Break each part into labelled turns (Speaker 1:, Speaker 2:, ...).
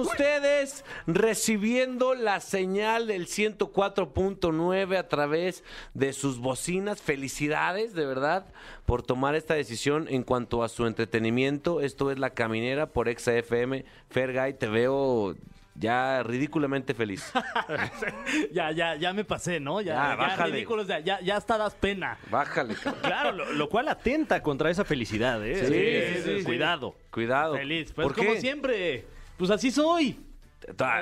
Speaker 1: Están ustedes recibiendo la señal del 104.9 a través de sus bocinas. Felicidades, de verdad, por tomar esta decisión en cuanto a su entretenimiento. Esto es La Caminera por Exa FM. Fergay, te veo ya ridículamente feliz.
Speaker 2: ya, ya, ya me pasé, ¿no? Ya,
Speaker 1: Ya,
Speaker 2: ya,
Speaker 1: bájale.
Speaker 2: ridículos, ya, ya, ya hasta das pena.
Speaker 1: Bájale, cabrón.
Speaker 3: Claro, lo, lo cual atenta contra esa felicidad, ¿eh?
Speaker 1: Sí, sí, sí, sí.
Speaker 3: Cuidado.
Speaker 1: Cuidado.
Speaker 2: Feliz. Pues
Speaker 1: ¿Por
Speaker 2: como
Speaker 1: qué?
Speaker 2: siempre. Pues así soy.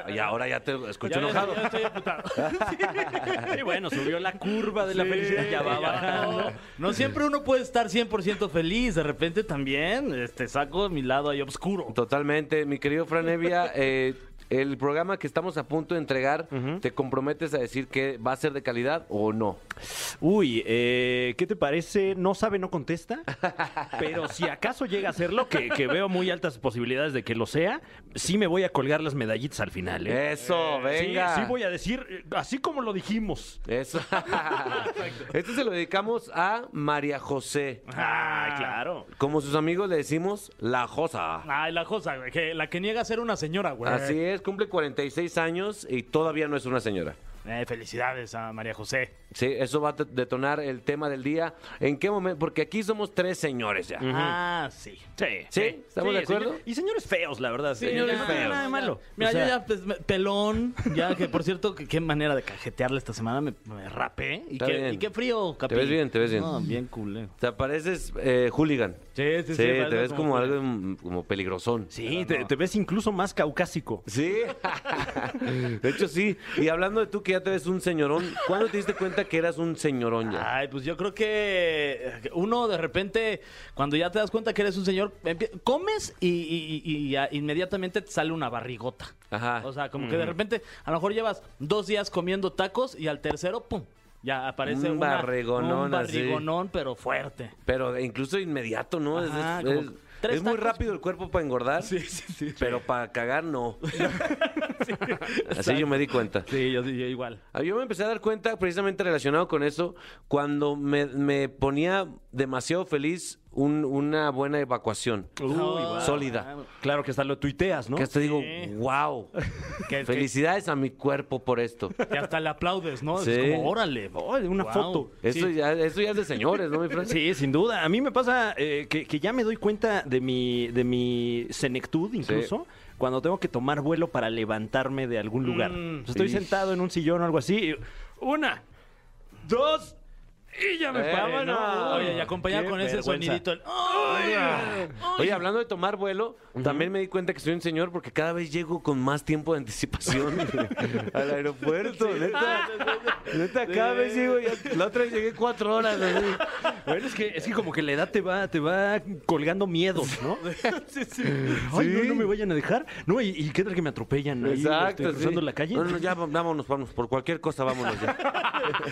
Speaker 1: Y ahora ya te escucho
Speaker 2: Ya,
Speaker 1: enojado.
Speaker 2: ya estoy emputado.
Speaker 3: Y bueno, subió la curva de la
Speaker 2: Sí,
Speaker 3: felicidad, ya va
Speaker 2: ya,
Speaker 3: bajando.
Speaker 2: No, no siempre uno puede estar 100% feliz. De repente también este, saco mi lado ahí oscuro.
Speaker 1: Totalmente, mi querido Fran Evia, eh, el programa que estamos a punto de entregar, ¿te comprometes a decir que va a ser de calidad o no?
Speaker 3: Uy, eh, ¿qué te parece? No sabe, no contesta. Pero si acaso llega a serlo, que, que veo muy altas posibilidades de que lo sea, sí me voy a colgar las medallitas al final, ¿eh?
Speaker 1: Eso,
Speaker 3: Sí,
Speaker 1: venga.
Speaker 3: Sí, voy a decir, eh, así como lo dijimos.
Speaker 1: Eso. Este se lo dedicamos a María José.
Speaker 2: Ah,
Speaker 3: claro.
Speaker 1: Como sus amigos le decimos, la Josa.
Speaker 2: Ay, la güey, que la que niega ser una señora, güey.
Speaker 1: Así es, cumple 46 años y todavía no es una señora.
Speaker 2: Eh, felicidades a María José.
Speaker 1: Sí, eso va a de- detonar el tema del día. ¿En qué momento? Porque aquí somos tres señores ya.
Speaker 2: Ah, sí.
Speaker 3: Sí.
Speaker 1: ¿Sí? ¿Estamos de acuerdo?
Speaker 3: señor- y señores feos, la verdad.
Speaker 1: Señores
Speaker 3: no,
Speaker 1: feos.
Speaker 3: Nada de malo.
Speaker 2: Mira,
Speaker 3: O sea,
Speaker 2: yo ya, pues, pelón, ya que por cierto, que- qué manera de cajetearle esta semana, me, me rapé. Y
Speaker 1: Está
Speaker 2: qué,
Speaker 1: bien.
Speaker 2: y qué frío, capi.
Speaker 1: ves bien, te ves bien.
Speaker 2: No, bien cool.
Speaker 1: Te pareces eh, hooligan.
Speaker 2: Sí, sí, sí.
Speaker 1: Sí, te ves como algo mm, como peligrosón.
Speaker 3: Sí, te, te ves incluso más caucásico.
Speaker 1: Sí, de hecho sí. Y hablando de tú que ya te ves un señorón, ¿cuándo te diste cuenta que eras un señorón ya?
Speaker 2: Ay, pues yo creo que eh, uno de repente, cuando ya te das cuenta que eres un señor, comes y, y- y- y ya inmediatamente te sale una barrigota.
Speaker 1: Ajá.
Speaker 2: O sea, como que de repente, a lo mejor llevas dos días comiendo tacos y al tercero, ¡pum! Ya aparece
Speaker 1: Un
Speaker 2: una-
Speaker 1: barrigonón
Speaker 2: un
Speaker 1: así.
Speaker 2: barrigonón, pero fuerte.
Speaker 1: Pero incluso inmediato, ¿no? Es-
Speaker 2: Ajá,
Speaker 1: es,
Speaker 2: como
Speaker 1: es-
Speaker 2: tres
Speaker 1: es muy
Speaker 2: tacos.
Speaker 1: rápido el cuerpo para engordar.
Speaker 2: sí, sí.
Speaker 1: Pero para cagar no. Así yo me di cuenta.
Speaker 2: Sí, yo, yo igual.
Speaker 1: Ah, Yo me empecé a dar cuenta, precisamente relacionado con eso, cuando me, me ponía demasiado feliz un- una buena evacuación. Sólida.
Speaker 3: Claro que hasta lo tuiteas, ¿no?
Speaker 1: Que hasta digo,
Speaker 2: Sí.
Speaker 1: wow.
Speaker 2: Que,
Speaker 1: Felicidades a mi cuerpo por esto.
Speaker 2: que- hasta le aplaudes, ¿no?
Speaker 1: Sí.
Speaker 2: Es como, órale.
Speaker 3: Una foto.
Speaker 1: Eso,
Speaker 2: Sí.
Speaker 1: ya, eso ya es de señores, ¿no, mi Fran?
Speaker 3: Sí, sin duda. A mí me pasa eh, que, que ya me doy cuenta de mi, de mi senectud, incluso, cuando tengo que tomar vuelo para levantarme de algún lugar.
Speaker 2: Mm.
Speaker 3: Estoy sentado en un sillón o algo así. y una, dos, y ya me
Speaker 1: Eh, no.
Speaker 2: Oye, y acompañado
Speaker 3: Qué
Speaker 2: con ese sonidito. el, ¡Ay!
Speaker 1: Oye, hablando de tomar vuelo, también me di cuenta que soy un señor porque cada vez llego con más tiempo de anticipación al aeropuerto. Neta, neta, cada vez llego. ya- la otra vez llegué cuatro horas.
Speaker 3: Bueno, es que, es que como que la edad te va, te va colgando miedos, ¿no? Ay, no,
Speaker 1: Sí.
Speaker 3: no me vayan a dejar. No, y, y qué tal que me atropellan ahí,
Speaker 1: Exacto.
Speaker 3: este, cruzando
Speaker 1: sí.
Speaker 3: la calle.
Speaker 1: No, no, ya vámonos, vámonos. Por cualquier cosa, vámonos ya.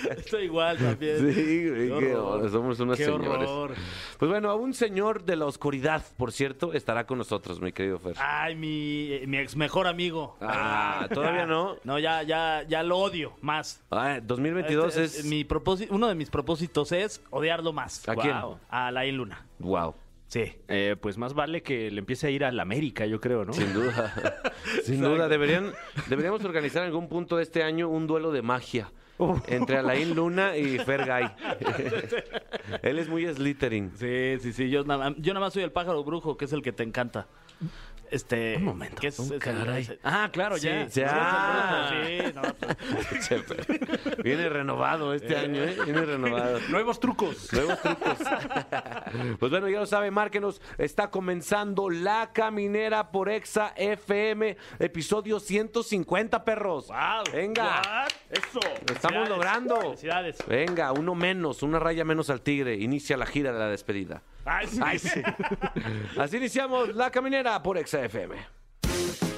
Speaker 2: Estoy igual también.
Speaker 1: Sí,
Speaker 2: Qué
Speaker 1: qué
Speaker 2: horror.
Speaker 1: horror, somos unos
Speaker 2: Qué
Speaker 1: señores.
Speaker 2: horror.
Speaker 1: Pues bueno, un señor de la oscuridad, por cierto, estará con nosotros, mi querido Fer.
Speaker 2: Ay, mi, eh, mi ex mejor amigo.
Speaker 1: Ah, ¿todavía no?
Speaker 2: No, ya, ya, ya lo odio más.
Speaker 1: Ah, 2022
Speaker 2: Este,
Speaker 1: es.
Speaker 2: mi propósito, uno de mis propósitos es odiarlo más.
Speaker 1: ¿A quién?
Speaker 3: Guau.
Speaker 2: A la Luna.
Speaker 1: Wow.
Speaker 2: Sí.
Speaker 3: Eh, pues más vale que le empiece a ir a la América, yo creo, ¿no?
Speaker 1: Sin duda. Sin duda. Deberían, deberíamos organizar en algún punto de este año un duelo de magia entre Alain Luna y Fergay. Él es muy Slytherin.
Speaker 2: Sí, sí, sí. Yo nada, yo nada más soy el pájaro brujo, que es el que te encanta. Este.
Speaker 3: Un momento,
Speaker 2: es,
Speaker 3: un caray.
Speaker 2: es el-
Speaker 3: Ah, claro, ya.
Speaker 2: Sí,
Speaker 1: Ya.
Speaker 2: sí, no, pues.
Speaker 1: Viene renovado este año, ¿eh? Viene renovado.
Speaker 3: Nuevos trucos.
Speaker 1: Nuevos trucos. Pues bueno, ya lo sabe, márquenos. Está comenzando La Caminera por Exa FM, episodio 150, perros.
Speaker 2: Wow.
Speaker 1: Venga.
Speaker 2: What?
Speaker 3: Eso.
Speaker 1: Lo estamos logrando.
Speaker 2: Felicidades.
Speaker 1: Venga, uno menos, una raya menos al tigre. Inicia la gira de la despedida.
Speaker 2: Ay, sí.
Speaker 1: Ay, sí. Así iniciamos La Caminera por Exa FM.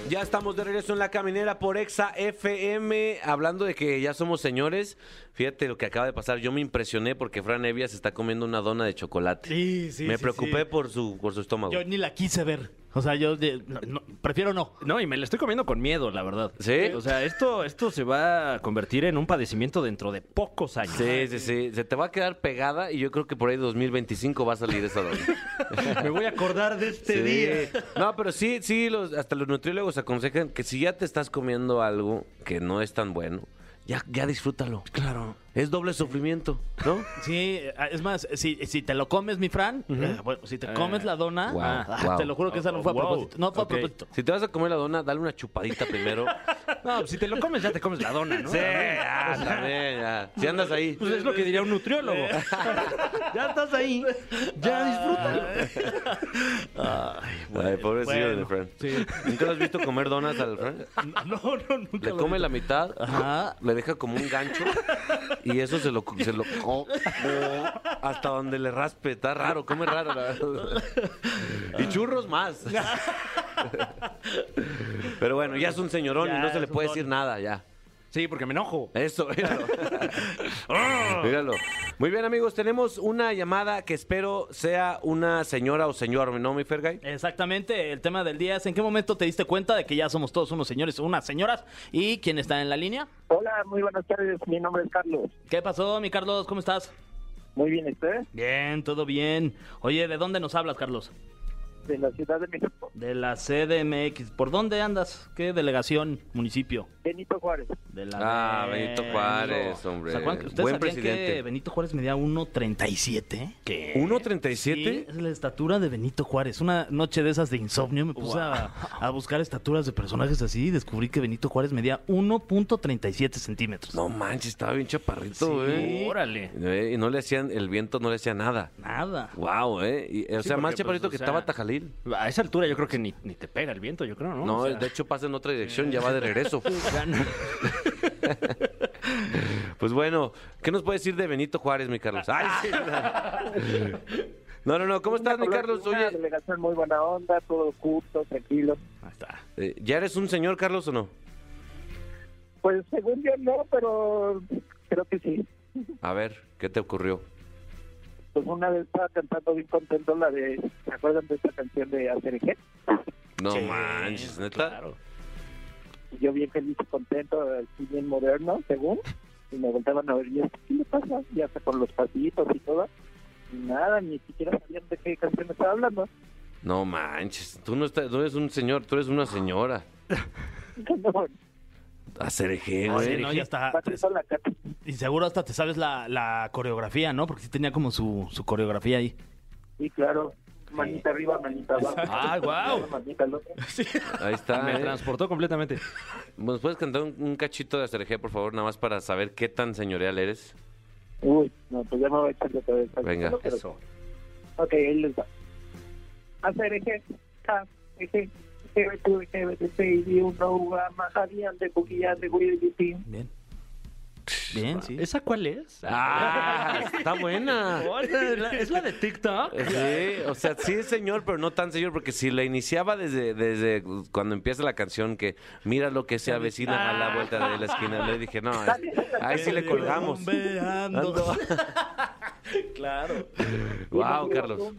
Speaker 1: Ya estamos de regreso en La Caminera por Exa FM. Hablando de que ya somos señores, fíjate lo que acaba de pasar. Yo me impresioné porque Fran Evia se está comiendo una dona de chocolate.
Speaker 2: Sí, sí,
Speaker 1: me
Speaker 2: sí,
Speaker 1: preocupé
Speaker 2: sí.
Speaker 1: por su, por su estómago.
Speaker 2: Yo ni la quise ver. O sea, yo de- no- no, prefiero no.
Speaker 3: No, y me la estoy comiendo con miedo, la verdad.
Speaker 1: ¿Sí?
Speaker 3: O sea, esto, esto se va a convertir en un padecimiento dentro de pocos años.
Speaker 1: Sí, sí, sí. Se te va a quedar pegada y yo creo que por ahí 2025 va a salir esa dosis.
Speaker 3: Me voy a acordar de este
Speaker 1: Sí.
Speaker 3: día.
Speaker 1: No, pero sí, sí, los, hasta los nutriólogos aconsejan que si ya te estás comiendo algo que no es tan bueno, ya, ya disfrútalo.
Speaker 3: Claro.
Speaker 1: Es doble sufrimiento, ¿no?
Speaker 2: Sí, eh, es más, si, si te lo comes, mi Fran, eh, bueno, si te comes la dona,
Speaker 1: Wow,
Speaker 2: ah,
Speaker 1: wow.
Speaker 2: te lo juro que esa no fue a propósito. No fue
Speaker 3: Ok.
Speaker 2: a propósito.
Speaker 1: Si te vas a comer la dona, dale una chupadita primero.
Speaker 3: No, si te lo comes, ya te comes la dona, ¿no?
Speaker 1: Sí, ya, también, ya. Si andas ahí.
Speaker 3: Pues es lo que diría un nutriólogo. ya estás ahí. Ya disfrútalo.
Speaker 1: Ay, pobrecillo
Speaker 2: bueno,
Speaker 1: de Fran.
Speaker 2: sí.
Speaker 1: ¿Nunca lo has visto comer donas al Fran?
Speaker 2: No, no, nunca
Speaker 1: Le come la mitad,
Speaker 2: Ajá.
Speaker 1: le deja como un gancho y eso se lo, se lo hasta donde le raspe. Está raro, come raro. la verdad. Y churros más. Pero bueno, ya es un señorón
Speaker 2: Ya
Speaker 1: y no se le
Speaker 2: es un
Speaker 1: puede
Speaker 2: don.
Speaker 1: decir nada ya.
Speaker 3: Sí, porque me enojo.
Speaker 1: Eso, míralo. míralo. Muy bien, amigos, tenemos una llamada que espero sea una señora o señor, ¿no, mi Fergay?
Speaker 2: Exactamente, el tema del día es en qué momento te diste cuenta de que ya somos todos unos señores o unas señoras y quién está en la línea.
Speaker 4: Hola, muy buenas tardes. Mi nombre es Carlos.
Speaker 2: ¿Qué pasó, mi Carlos? ¿Cómo estás?
Speaker 4: Muy bien, ¿usted?
Speaker 2: Bien, todo bien. Oye, ¿de dónde nos hablas, Carlos?
Speaker 4: De la Ciudad de México.
Speaker 2: De la CDMX. ¿Por dónde andas? ¿Qué delegación, municipio?
Speaker 4: Benito Juárez.
Speaker 2: De la
Speaker 1: Ah,
Speaker 2: de-
Speaker 1: Benito Juárez, hombre.
Speaker 2: ¿Se acuerdan que ¿Ustedes
Speaker 1: Buen presidente.
Speaker 2: que Benito Juárez medía 1.37? ¿Qué?
Speaker 1: ¿1.37?
Speaker 2: Sí, es la estatura de Benito Juárez. Una noche de esas de insomnio me puse a, a buscar estaturas de personajes así y descubrí que Benito Juárez medía 1.37 centímetros.
Speaker 1: No manches, estaba bien chaparrito,
Speaker 2: Sí.
Speaker 1: ¿eh?
Speaker 3: Órale.
Speaker 1: Eh, Y no le hacían, el viento no le hacía nada.
Speaker 2: Nada.
Speaker 1: Wow, ¿eh? Y, o
Speaker 3: Sí,
Speaker 1: sea, más
Speaker 3: porque,
Speaker 1: chaparrito
Speaker 3: pues,
Speaker 1: que
Speaker 3: o sea,
Speaker 1: estaba
Speaker 3: A esa altura yo creo que ni, ni te pega el viento, yo creo, ¿no?
Speaker 1: No,
Speaker 3: O sea,
Speaker 1: de hecho pasa en otra dirección, ya va de regreso. Pues bueno, ¿qué nos puede decir de Benito Juárez, mi Carlos? Ay, sí. No, no, no, ¿cómo estás, mi Carlos?
Speaker 4: Una
Speaker 1: Oye,
Speaker 4: delegación muy buena onda, todo justo, tranquilo.
Speaker 2: Ahí está.
Speaker 1: eh, ¿ya eres un señor, Carlos, o no?
Speaker 4: Pues según yo no, pero creo que sí.
Speaker 1: A ver, ¿qué te ocurrió?
Speaker 4: Pues una vez estaba cantando bien contento la de... ¿Se acuerdan de esta canción de Acerejé?
Speaker 1: No
Speaker 2: Sí,
Speaker 1: manches, ¿neta?
Speaker 2: Claro.
Speaker 4: Y yo bien feliz y contento, así bien moderno, según. Y me volteaban a ver, y yo, ¿qué le pasa? Y hasta con los pasitos y todo. Y nada, ni siquiera sabían de qué canción estaba hablando.
Speaker 1: No manches, tú no, estás, no eres un señor, tú eres una señora.
Speaker 4: No,
Speaker 1: Hacer eje,
Speaker 2: Ah,
Speaker 1: güey.
Speaker 2: sí, no, ya está.
Speaker 4: pasito la cara.
Speaker 2: Y seguro hasta te sabes la, la coreografía, ¿no? Porque sí tenía como su, su coreografía ahí.
Speaker 4: Sí, claro. Manita arriba, manita abajo.
Speaker 3: Ah, guau.
Speaker 4: Manita.
Speaker 1: Ahí está.
Speaker 3: Me
Speaker 1: ¿eh?
Speaker 3: transportó completamente.
Speaker 1: ¿Nos puedes cantar un, un cachito de Hacer eje, por favor, nada más para saber qué tan señorial eres?
Speaker 4: Uy, no, pues ya me voy a echar de cabeza.
Speaker 1: Venga,
Speaker 4: Pero-
Speaker 3: Eso.
Speaker 4: Ok, ahí les va. Hacer eje, cuquillas de guiribitín.
Speaker 2: Bien. Bien, sí.
Speaker 3: ¿Esa cuál es?
Speaker 1: ¡Ah! Está buena.
Speaker 3: ¿Es la de TikTok?
Speaker 1: Sí, o sea, sí es señor, pero no tan señor, porque si la iniciaba desde, desde cuando empieza la canción, que mira lo que se avecina a la vuelta de la esquina, le dije, no, es- ahí sí le colgamos.
Speaker 2: Claro.
Speaker 1: Wow, Carlos.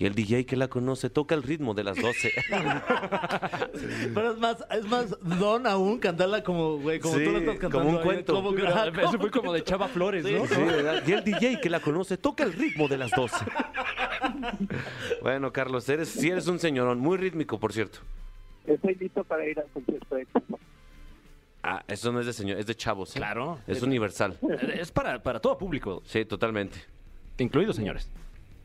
Speaker 1: Y el DJ que la conoce toca el ritmo de las 12.
Speaker 2: Pero es más, es más don aún cantarla como, güey, como
Speaker 1: Sí,
Speaker 2: tú lo estás cantando.
Speaker 1: como un
Speaker 2: ahí,
Speaker 1: cuento.
Speaker 2: Como ajá,
Speaker 3: Eso fue como de Chava Flores, ¿no?
Speaker 1: Sí, ¿verdad? Y el DJ que la conoce toca el ritmo de las 12. Bueno, Carlos, eres, sí eres un señorón, muy rítmico, por cierto.
Speaker 4: Estoy listo para ir al concierto de.
Speaker 1: Ah, eso no es de señor, es de chavos. ¿eh?
Speaker 3: Claro.
Speaker 1: Es universal.
Speaker 3: Es para, para todo público,
Speaker 1: Sí, totalmente.
Speaker 3: incluidos señores.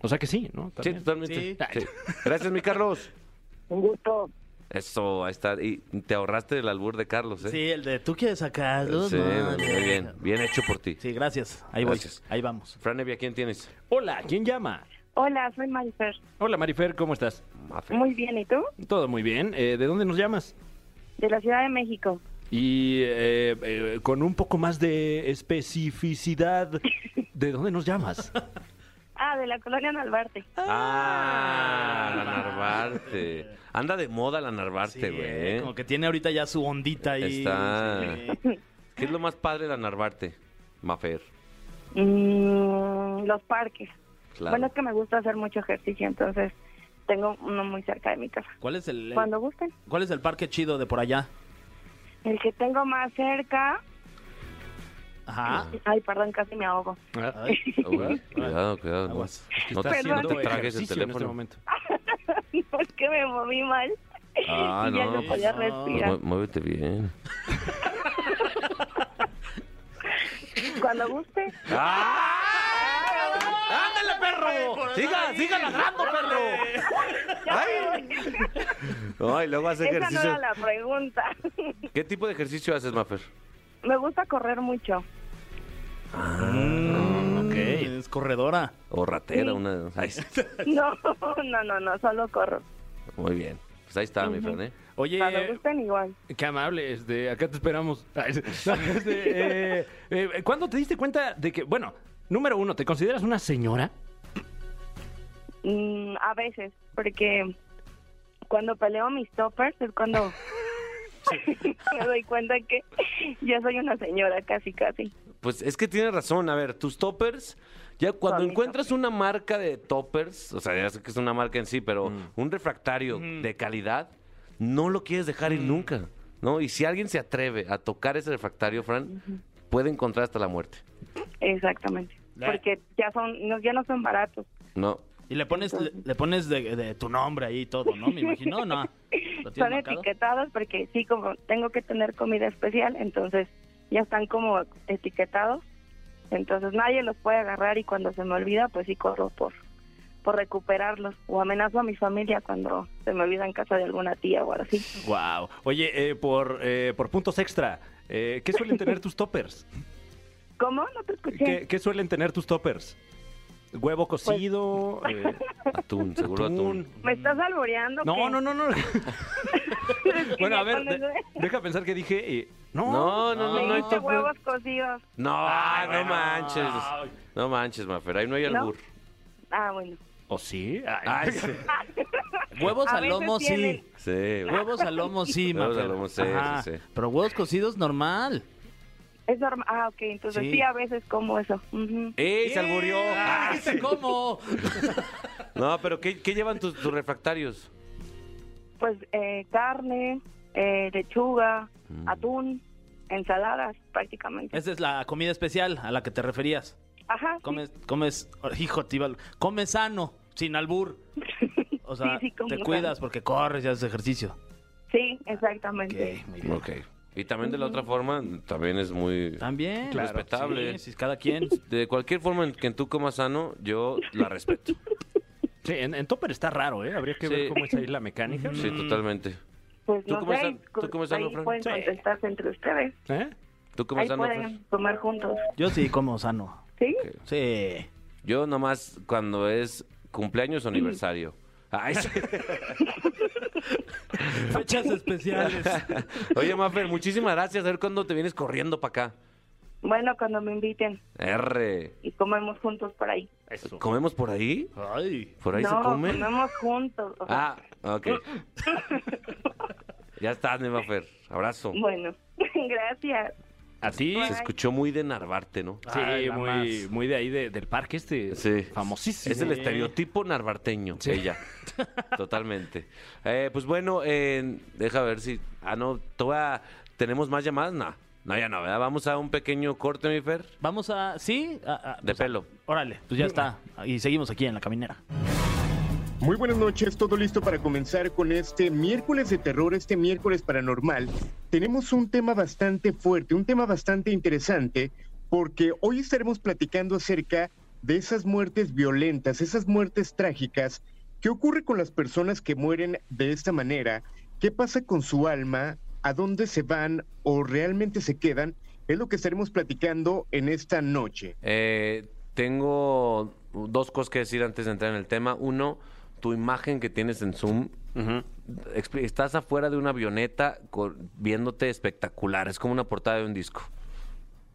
Speaker 3: O sea que sí, ¿no?
Speaker 1: Sí, totalmente.
Speaker 2: Sí.
Speaker 1: Sí. Gracias, mi Carlos.
Speaker 4: Un gusto.
Speaker 1: Eso, ahí está. Y te ahorraste el albur de Carlos, ¿eh?
Speaker 2: Sí, el de tú quieres sacarlos.
Speaker 1: Sí,
Speaker 2: No,
Speaker 1: muy
Speaker 2: no,
Speaker 1: bien. Bien hecho por ti.
Speaker 2: Sí, gracias. Ahí voy.
Speaker 1: Gracias.
Speaker 2: Ahí vamos.
Speaker 1: Fran Evia, ¿quién tienes?
Speaker 3: Hola, ¿quién llama?
Speaker 5: Hola, soy Marifer.
Speaker 3: Hola, Marifer, ¿cómo estás?
Speaker 5: Muy bien, ¿y tú?
Speaker 3: Todo muy bien. Eh, ¿De dónde nos llamas?
Speaker 5: De la Ciudad de México.
Speaker 3: Y eh, eh, con un poco más de especificidad, ¿de dónde nos llamas?
Speaker 5: Ah, de la colonia Nalbarte.
Speaker 1: Ah, la Narvarte. Anda de moda la Narvarte, güey.
Speaker 2: eh, como que tiene ahorita ya su ondita ahí.
Speaker 1: Está.
Speaker 2: sí.
Speaker 1: ¿Qué es lo más padre de la Narvarte? Mafer.
Speaker 5: Mm, los parques.
Speaker 1: Claro.
Speaker 5: Bueno, es que me gusta hacer mucho ejercicio, entonces tengo uno muy cerca de mi casa.
Speaker 2: ¿Cuál es el, el-
Speaker 5: Cuando gusten.
Speaker 2: cuál es el parque chido de por allá?
Speaker 5: El que tengo más cerca...
Speaker 2: Ajá.
Speaker 5: Ay, perdón, casi me ahogo.
Speaker 2: Ay,
Speaker 1: Cuidado, cuidado. no. No te,
Speaker 5: Perdón.
Speaker 1: no te tragues el
Speaker 3: ejercicio en este
Speaker 1: teléfono.
Speaker 3: momento.
Speaker 5: No, es que me moví mal.
Speaker 1: Ah,
Speaker 5: y ya
Speaker 1: no,
Speaker 5: no
Speaker 1: pues-
Speaker 5: podía
Speaker 2: no.
Speaker 1: Pues
Speaker 5: respirar.
Speaker 1: mu- muévete bien.
Speaker 5: Cuando guste.
Speaker 1: ¡Ándale, perro! ¡Siga, siga ladrando, perro! ¡Ay! Ay, luego hace
Speaker 5: Esa no
Speaker 1: ejercicio.
Speaker 5: era la pregunta.
Speaker 1: ¿Qué tipo de ejercicio haces, Mafer?
Speaker 5: Me gusta correr mucho.
Speaker 2: Mm, ok. Es corredora.
Speaker 1: O ratera,
Speaker 5: Sí.
Speaker 1: una. Ay,
Speaker 5: No, no, no, no, solo corro.
Speaker 1: muy bien. Pues ahí está, mi
Speaker 5: Ujú.
Speaker 1: Fran, ¿eh?
Speaker 3: Oye,
Speaker 5: Cuando gusten igual.
Speaker 3: qué amable, este, acá te esperamos. Este, eh, eh, ¿Cuándo te diste cuenta de que, bueno, número uno, ¿te consideras una señora?
Speaker 5: Mm, a veces, porque cuando peleo mis toppers es cuando me doy cuenta que yo soy una señora, casi, casi.
Speaker 1: Pues es que tienes razón. A ver, tus toppers, ya cuando encuentras una marca de toppers, o sea, ya sé que es una marca en sí, pero un refractario de calidad, no lo quieres dejar ir nunca, ¿no? Y si alguien se atreve a tocar ese refractario, Fran, puede encontrar hasta la muerte.
Speaker 5: Exactamente.
Speaker 2: La-
Speaker 5: Porque ya son, no, ya no son baratos.
Speaker 1: No.
Speaker 2: Y le pones, le, le pones de, de tu nombre ahí y todo, ¿no? Me imagino, ¿no? ¿Lo tienes
Speaker 5: Son
Speaker 2: marcado?
Speaker 5: etiquetados porque sí, como tengo que tener comida especial, entonces ya están como etiquetados. Entonces nadie los puede agarrar y cuando se me olvida, pues sí corro por, por recuperarlos. O amenazo a mi familia cuando se me olvida en casa de alguna tía o algo así.
Speaker 3: Wow. Oye, eh, por, eh, por puntos extra, eh, ¿qué suelen tener tus toppers?
Speaker 5: ¿Cómo? No te escuché.
Speaker 3: ¿Qué, qué suelen tener tus toppers? ¿Huevo cocido? eh,
Speaker 1: Atún, seguro atún.
Speaker 3: atún?
Speaker 5: ¿Me estás alboreando?
Speaker 3: No,
Speaker 5: qué?
Speaker 3: no, no, no. Bueno, a ver, de- deja pensar que dije. eh, no,
Speaker 1: No, no, no,
Speaker 5: Me
Speaker 1: no
Speaker 5: dijiste
Speaker 1: topper.
Speaker 5: huevos cocidos.
Speaker 1: No,
Speaker 3: Ay,
Speaker 1: no
Speaker 3: bueno.
Speaker 1: manches. No manches, Mafer. Ahí no hay
Speaker 5: ¿No?
Speaker 1: albur.
Speaker 5: Ah, bueno.
Speaker 3: ¿O sí? Ay,
Speaker 1: Ay, sí.
Speaker 2: Huevos
Speaker 5: A
Speaker 2: al
Speaker 5: veces
Speaker 2: lomo, sí.
Speaker 5: tienen-
Speaker 1: Sí,
Speaker 2: Huevos al lomo, sí,
Speaker 1: Huevos al
Speaker 2: Mafer.
Speaker 1: lomo, sí,
Speaker 2: Ajá.
Speaker 1: sí, sí.
Speaker 2: Pero huevos cocidos, normal.
Speaker 5: Es normal. Ah, ok. Entonces
Speaker 2: Sí.
Speaker 5: sí, a veces como eso. Ujú.
Speaker 1: ¡Ey, se alburió!
Speaker 2: Ah,
Speaker 1: Ah,
Speaker 2: ¿viste cómo?
Speaker 1: No, pero ¿qué, qué llevan tus, tus refractarios?
Speaker 5: Pues eh, carne, eh, lechuga,
Speaker 1: Mm.
Speaker 5: atún, ensaladas prácticamente.
Speaker 2: Esa es la comida especial a la que te referías.
Speaker 5: Ajá. sí.
Speaker 2: Comes, comes, hijo, a- comes sano, sin albur. O sea,
Speaker 5: Sí, sí, como
Speaker 2: te
Speaker 5: sano.
Speaker 2: cuidas porque corres y haces ejercicio.
Speaker 5: Sí, exactamente.
Speaker 2: Ok, muy bien.
Speaker 1: Ok. Y también de la otra forma, también es muy
Speaker 2: También.
Speaker 1: Claro, respetable.
Speaker 2: Sí, sí, cada quien.
Speaker 1: De cualquier forma en que tú comas sano, yo la respeto.
Speaker 3: Sí, en, en topper está raro, ¿eh? Habría que
Speaker 1: Sí.
Speaker 3: ver cómo es ahí la mecánica.
Speaker 1: Sí, totalmente.
Speaker 5: Pues
Speaker 1: ¿Tú
Speaker 5: no
Speaker 1: comes
Speaker 5: sé,
Speaker 1: tú comes sano,
Speaker 5: ahí
Speaker 1: Fran?
Speaker 5: pueden
Speaker 3: Sí.
Speaker 5: contestarse entre ustedes.
Speaker 3: ¿Eh?
Speaker 1: ¿Tú comes
Speaker 5: Ahí
Speaker 1: sano,
Speaker 5: pueden comer juntos.
Speaker 2: Yo sí como sano.
Speaker 5: ¿Sí?
Speaker 2: Sí.
Speaker 1: Yo nomás cuando es cumpleaños o aniversario. Ay, sí.
Speaker 2: Fechas especiales.
Speaker 1: Oye, Mafer, muchísimas gracias. A ver cuándo te vienes corriendo para acá.
Speaker 5: Bueno, cuando me inviten
Speaker 1: R.
Speaker 5: y comemos juntos por ahí.
Speaker 3: Eso.
Speaker 1: ¿Comemos por ahí?
Speaker 2: Ay.
Speaker 1: ¿Por ahí
Speaker 5: no,
Speaker 1: se come?
Speaker 5: comemos juntos. o sea,
Speaker 1: Ah, ok. ya estás, mi Mafer. Abrazo.
Speaker 5: Bueno, gracias.
Speaker 3: ¿A ti?
Speaker 1: Se escuchó muy de Narvarte, ¿no?
Speaker 3: Sí,
Speaker 2: Ay, la
Speaker 3: muy, muy de ahí de- del parque este.
Speaker 1: Sí.
Speaker 3: Famosísimo.
Speaker 1: Es el estereotipo narvarteño,
Speaker 3: Sí.
Speaker 1: ella. Totalmente. Eh, pues bueno, eh, deja ver si... Ah, no, toda... ¿Tenemos más llamadas? No, no, ya no, ¿verdad? Vamos a un pequeño corte, mi Fer.
Speaker 2: Vamos a. ¿Sí? A- a-
Speaker 1: De
Speaker 2: pues, a-
Speaker 1: pelo.
Speaker 2: Órale, pues ya está. Y seguimos aquí en la caminera.
Speaker 6: Muy buenas noches, todo listo para comenzar con este miércoles de terror, este miércoles paranormal. Tenemos un tema bastante fuerte, un tema bastante interesante, porque hoy estaremos platicando acerca de esas muertes violentas, esas muertes trágicas. ¿Qué ocurre con las personas que mueren de esta manera? ¿Qué pasa con su alma? ¿A dónde se van o realmente se quedan? Es lo que estaremos platicando en esta noche.
Speaker 1: Eh, tengo dos cosas que decir antes de entrar en el tema. Uno, tu imagen que tienes en Zoom. Estás afuera de una avioneta con- viéndote espectacular. Es como una portada de un disco.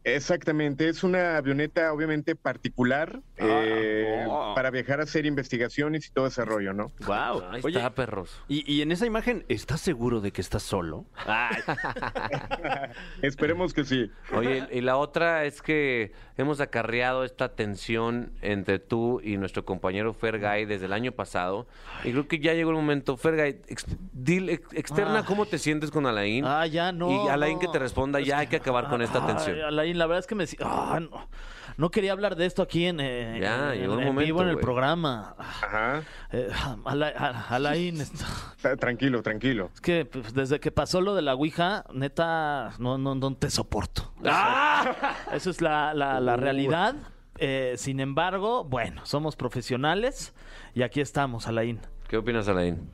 Speaker 6: Exactamente, es una avioneta obviamente particular eh,
Speaker 3: oh.
Speaker 6: para viajar a hacer investigaciones y todo ese rollo, ¿no?
Speaker 3: Wow.
Speaker 1: Ahí
Speaker 3: Oye,
Speaker 1: está, perros.
Speaker 3: y, y en esa imagen, ¿estás seguro de que estás solo? Ay,
Speaker 6: Esperemos que sí.
Speaker 1: Oye, y la otra es que hemos acarreado esta tensión entre tú y nuestro compañero Fergay desde el año pasado. Y creo que ya llegó el momento. Fergay, ex- externa
Speaker 2: Ah.
Speaker 1: cómo te sientes con Alain.
Speaker 2: Ah, ya no.
Speaker 1: Y Alain
Speaker 2: no.
Speaker 1: que te responda,
Speaker 2: Es
Speaker 1: ya
Speaker 2: que-
Speaker 1: hay que acabar con esta
Speaker 2: Ay,
Speaker 1: tensión.
Speaker 2: La verdad es que me... ah, no, no quería hablar de esto aquí en, eh,
Speaker 1: Ya,
Speaker 2: en-
Speaker 1: el
Speaker 2: en
Speaker 1: momento,
Speaker 2: vivo en el
Speaker 1: güey.
Speaker 2: programa.
Speaker 6: Ajá.
Speaker 2: Eh, Ala- a- Alain,
Speaker 6: Tranquilo, tranquilo.
Speaker 2: es que pues, desde que pasó lo de la Ouija, neta, no, no, no te soporto.
Speaker 1: ¡Ah!
Speaker 2: Eso es la, la- la realidad. Eh, sin embargo, bueno, somos profesionales y aquí estamos, Alain.
Speaker 1: ¿Qué opinas, Alain?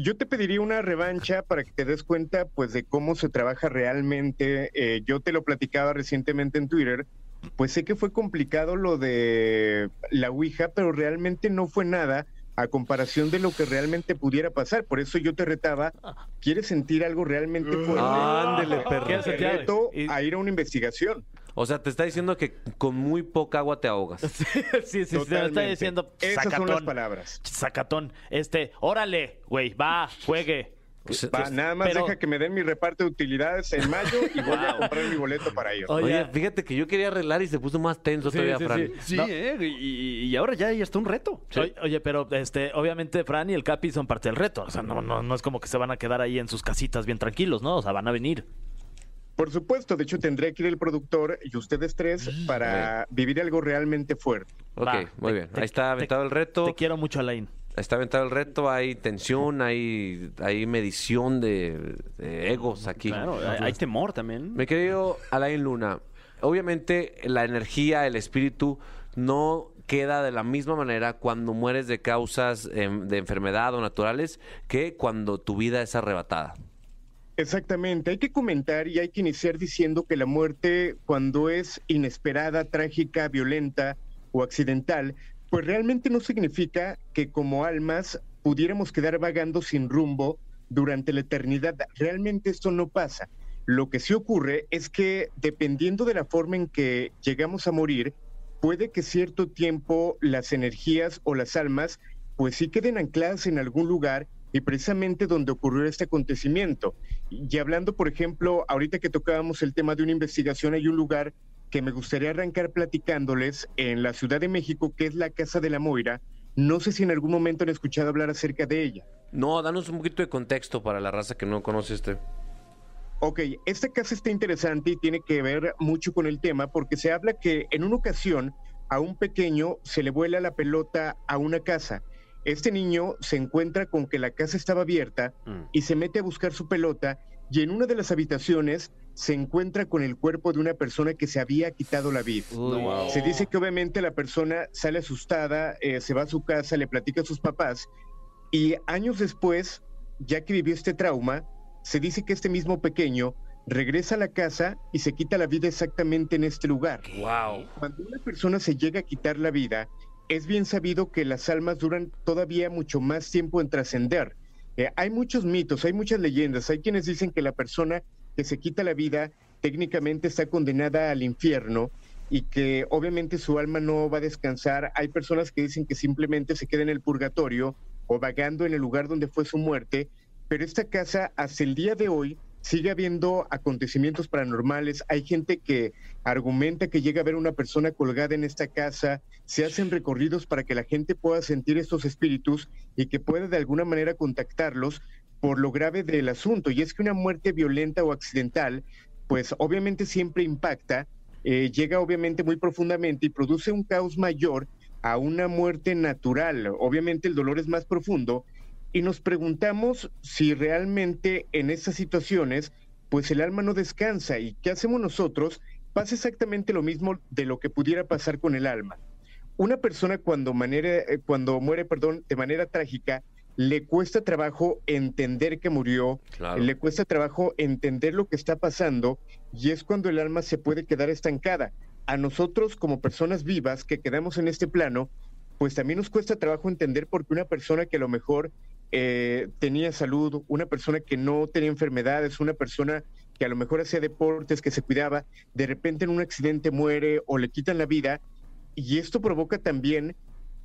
Speaker 6: Yo te pediría una revancha para que te des cuenta, pues, de cómo se trabaja realmente. Eh, yo te lo platicaba recientemente en Twitter. Pues sé que fue complicado lo de la Ouija, pero realmente no fue nada a comparación de lo que realmente pudiera pasar. Por eso yo te retaba, ¿quieres sentir algo realmente fuerte?
Speaker 1: Ándele, perro.
Speaker 2: ¿Quieres
Speaker 6: Te reto a ir a una investigación.
Speaker 1: O sea, te está diciendo que con muy poca agua te ahogas.
Speaker 2: sí, sí, sí, me está diciendo
Speaker 6: Esas son las
Speaker 2: sacatón.
Speaker 6: palabras.
Speaker 2: Sacatón. Este, órale, güey, va, juegue.
Speaker 1: Pues,
Speaker 6: Va, nada más
Speaker 2: pero-
Speaker 6: deja que me den mi reparto de utilidades en mayo y voy a comprar mi boleto para ir.
Speaker 2: Oye,
Speaker 1: Oye, fíjate que yo quería arreglar y se puso más tenso
Speaker 2: Sí,
Speaker 1: todavía,
Speaker 2: sí,
Speaker 1: Fran.
Speaker 2: sí.
Speaker 3: sí,
Speaker 2: No.
Speaker 3: ¿eh? Y, y- y ahora ya, ya está un reto.
Speaker 2: Oye, oye, pero este, obviamente Fran y el Capi son parte del reto. O sea, no, no, no es como que se van a quedar ahí en sus casitas bien tranquilos, ¿no? O sea, van a venir.
Speaker 6: Por supuesto, de hecho tendré que ir el productor y ustedes tres para vivir algo realmente fuerte.
Speaker 1: Ok,
Speaker 2: Va,
Speaker 1: muy
Speaker 2: te-
Speaker 1: bien.
Speaker 2: te-
Speaker 1: Ahí está
Speaker 2: te-
Speaker 1: aventado el reto.
Speaker 2: Te quiero mucho, Alain.
Speaker 1: Está aventado el reto. Hay tensión, hay, hay medición de, de egos aquí.
Speaker 3: Claro, hay, hay temor también.
Speaker 1: Mi querido Alain Luna, obviamente la energía, el espíritu no queda de la misma manera cuando mueres de causas em, de enfermedad o naturales que cuando tu vida es arrebatada.
Speaker 6: Exactamente, hay que comentar y hay que iniciar diciendo que la muerte cuando es inesperada, trágica, violenta o accidental, pues realmente no significa que como almas pudiéramos quedar vagando sin rumbo durante la eternidad. Realmente esto no pasa. Lo que sí ocurre es que dependiendo de la forma en que llegamos a morir, puede que cierto tiempo las energías o las almas pues sí queden ancladas en algún lugar y precisamente donde ocurrió este acontecimiento. Y hablando, por ejemplo, ahorita que tocábamos el tema de una investigación, hay un lugar que me gustaría arrancar platicándoles en la Ciudad de México, que es la Casa de la Moira. No sé si en algún momento han escuchado hablar acerca de ella.
Speaker 1: No, danos un poquito de contexto para la raza que no conoce este.
Speaker 6: Ok, esta casa está interesante y tiene que ver mucho con el tema porque se habla que en una ocasión a un pequeño se le vuela la pelota a una casa. Este niño se encuentra con que la casa estaba abierta
Speaker 3: Mm.
Speaker 6: y se mete a buscar su pelota y en una de las habitaciones se encuentra con el cuerpo de una persona que se había quitado la vida. Se dice que obviamente la persona sale asustada, eh, se va a su casa, le platica a sus papás y años después, ya que vivió este trauma, se dice que este mismo pequeño regresa a la casa y se quita la vida exactamente en este lugar.
Speaker 1: Wow.
Speaker 6: Cuando una persona se llega a quitar la vida, es bien sabido que las almas duran todavía mucho más tiempo en trascender. Eh, hay muchos mitos, hay muchas leyendas, hay quienes dicen que la persona que se quita la vida técnicamente está condenada al infierno y que obviamente su alma no va a descansar. Hay personas que dicen que simplemente se queda en el purgatorio o vagando en el lugar donde fue su muerte, pero esta casa hasta el día de hoy sigue habiendo acontecimientos paranormales. Hay gente que argumenta que llega a ver una persona colgada en esta casa. Se hacen recorridos para que la gente pueda sentir estos espíritus y que pueda de alguna manera contactarlos por lo grave del asunto. Y es que una muerte violenta o accidental, pues obviamente siempre impacta, eh, llega obviamente muy profundamente y produce un caos mayor a una muerte natural. Obviamente el dolor es más profundo y nos preguntamos si realmente en estas situaciones, pues el alma no descansa y qué hacemos nosotros, pasa exactamente lo mismo de lo que pudiera pasar con el alma. Una persona cuando, manera, eh, cuando muere perdón, de manera trágica, le cuesta trabajo entender que murió,
Speaker 1: Claro.
Speaker 6: le cuesta trabajo entender lo que está pasando y es cuando el alma se puede quedar estancada. A nosotros como personas vivas que quedamos en este plano, pues también nos cuesta trabajo entender porque una persona que a lo mejor eh, tenía salud, una persona que no tenía enfermedades, una persona que a lo mejor hacía deportes, que se cuidaba, de repente en un accidente muere o le quitan la vida, y esto provoca también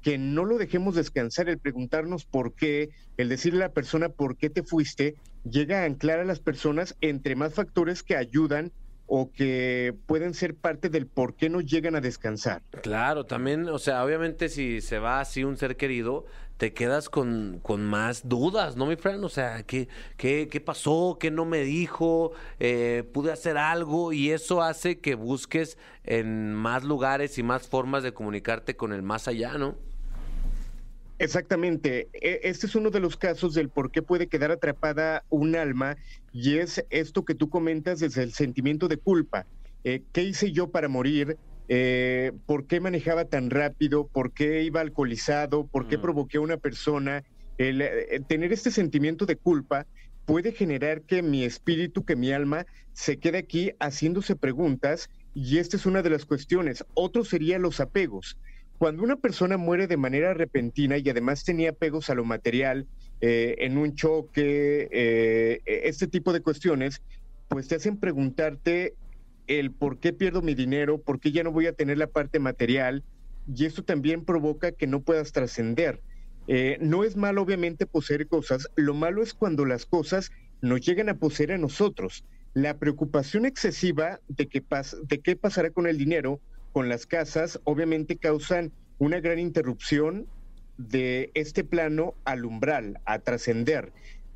Speaker 6: que no lo dejemos descansar, el preguntarnos por qué, el decirle a la persona por qué te fuiste, llega a anclar a las personas entre más factores que ayudan o que pueden ser parte del por qué no llegan a descansar.
Speaker 1: Claro, también, o sea, obviamente si se va así un ser querido, te quedas con, con más dudas, ¿no, mi friend? O sea, ¿qué, qué, qué pasó? ¿Qué no me dijo? Eh, ¿Pude hacer algo? Y eso hace que busques en más lugares y más formas de comunicarte con el más allá, ¿no?
Speaker 6: Exactamente. E- Este es uno de los casos del por qué puede quedar atrapada un alma y es esto que tú comentas desde el sentimiento de culpa. Eh, ¿Qué hice yo para morir? Eh, ¿Por qué manejaba tan rápido? ¿Por qué iba alcoholizado? ¿Por qué
Speaker 3: Mm.
Speaker 6: provoqué a una persona? El, eh, tener este sentimiento de culpa puede generar que mi espíritu, que mi alma se quede aquí haciéndose preguntas y esta es una de las cuestiones. Otro sería los apegos. Cuando una persona muere de manera repentina y además tenía apegos a lo material, eh, en un choque, eh, este tipo de cuestiones, pues te hacen preguntarte el por qué pierdo mi dinero, por qué ya no voy a tener la parte material, y esto también provoca que no puedas trascender. Eh, no es malo, obviamente, poseer cosas, lo malo es cuando las cosas nos llegan a poseer a nosotros. La preocupación excesiva de, que de qué pasará con el dinero, con las casas, obviamente causan una gran interrupción de este plano al umbral, a trascender.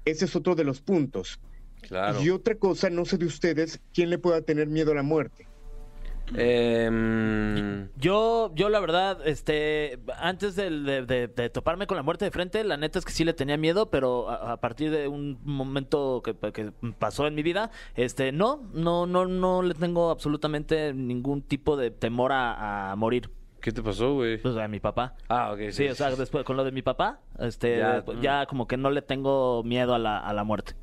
Speaker 6: Ese es otro de los puntos.
Speaker 1: Claro.
Speaker 6: Y otra cosa, no sé de ustedes, ¿quién le pueda tener miedo a la muerte?
Speaker 1: Em,
Speaker 2: Yo, yo la verdad, este, antes de, de- de toparme con la muerte de frente, la neta es que sí le tenía miedo, pero a, a partir de un momento que, que pasó en mi vida, este, no, no, no, no le tengo absolutamente ningún tipo de temor a, a morir.
Speaker 1: ¿Qué te pasó, güey?
Speaker 2: Pues a mi papá.
Speaker 1: Ah, ok.
Speaker 2: Sí, o sea, después con lo de mi papá, este,
Speaker 1: Ya,
Speaker 2: ya,
Speaker 1: mm.
Speaker 2: como que no le tengo miedo a la, a la muerte.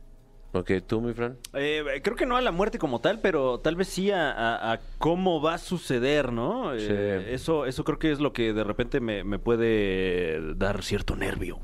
Speaker 1: Ok, tú, mi friend.
Speaker 3: Eh, creo que no a la muerte como tal, pero tal vez sí a, a- a cómo va a suceder, ¿no? Eh,
Speaker 1: Sí.
Speaker 3: eso, eso creo que es lo que de repente me, me puede dar cierto nervio.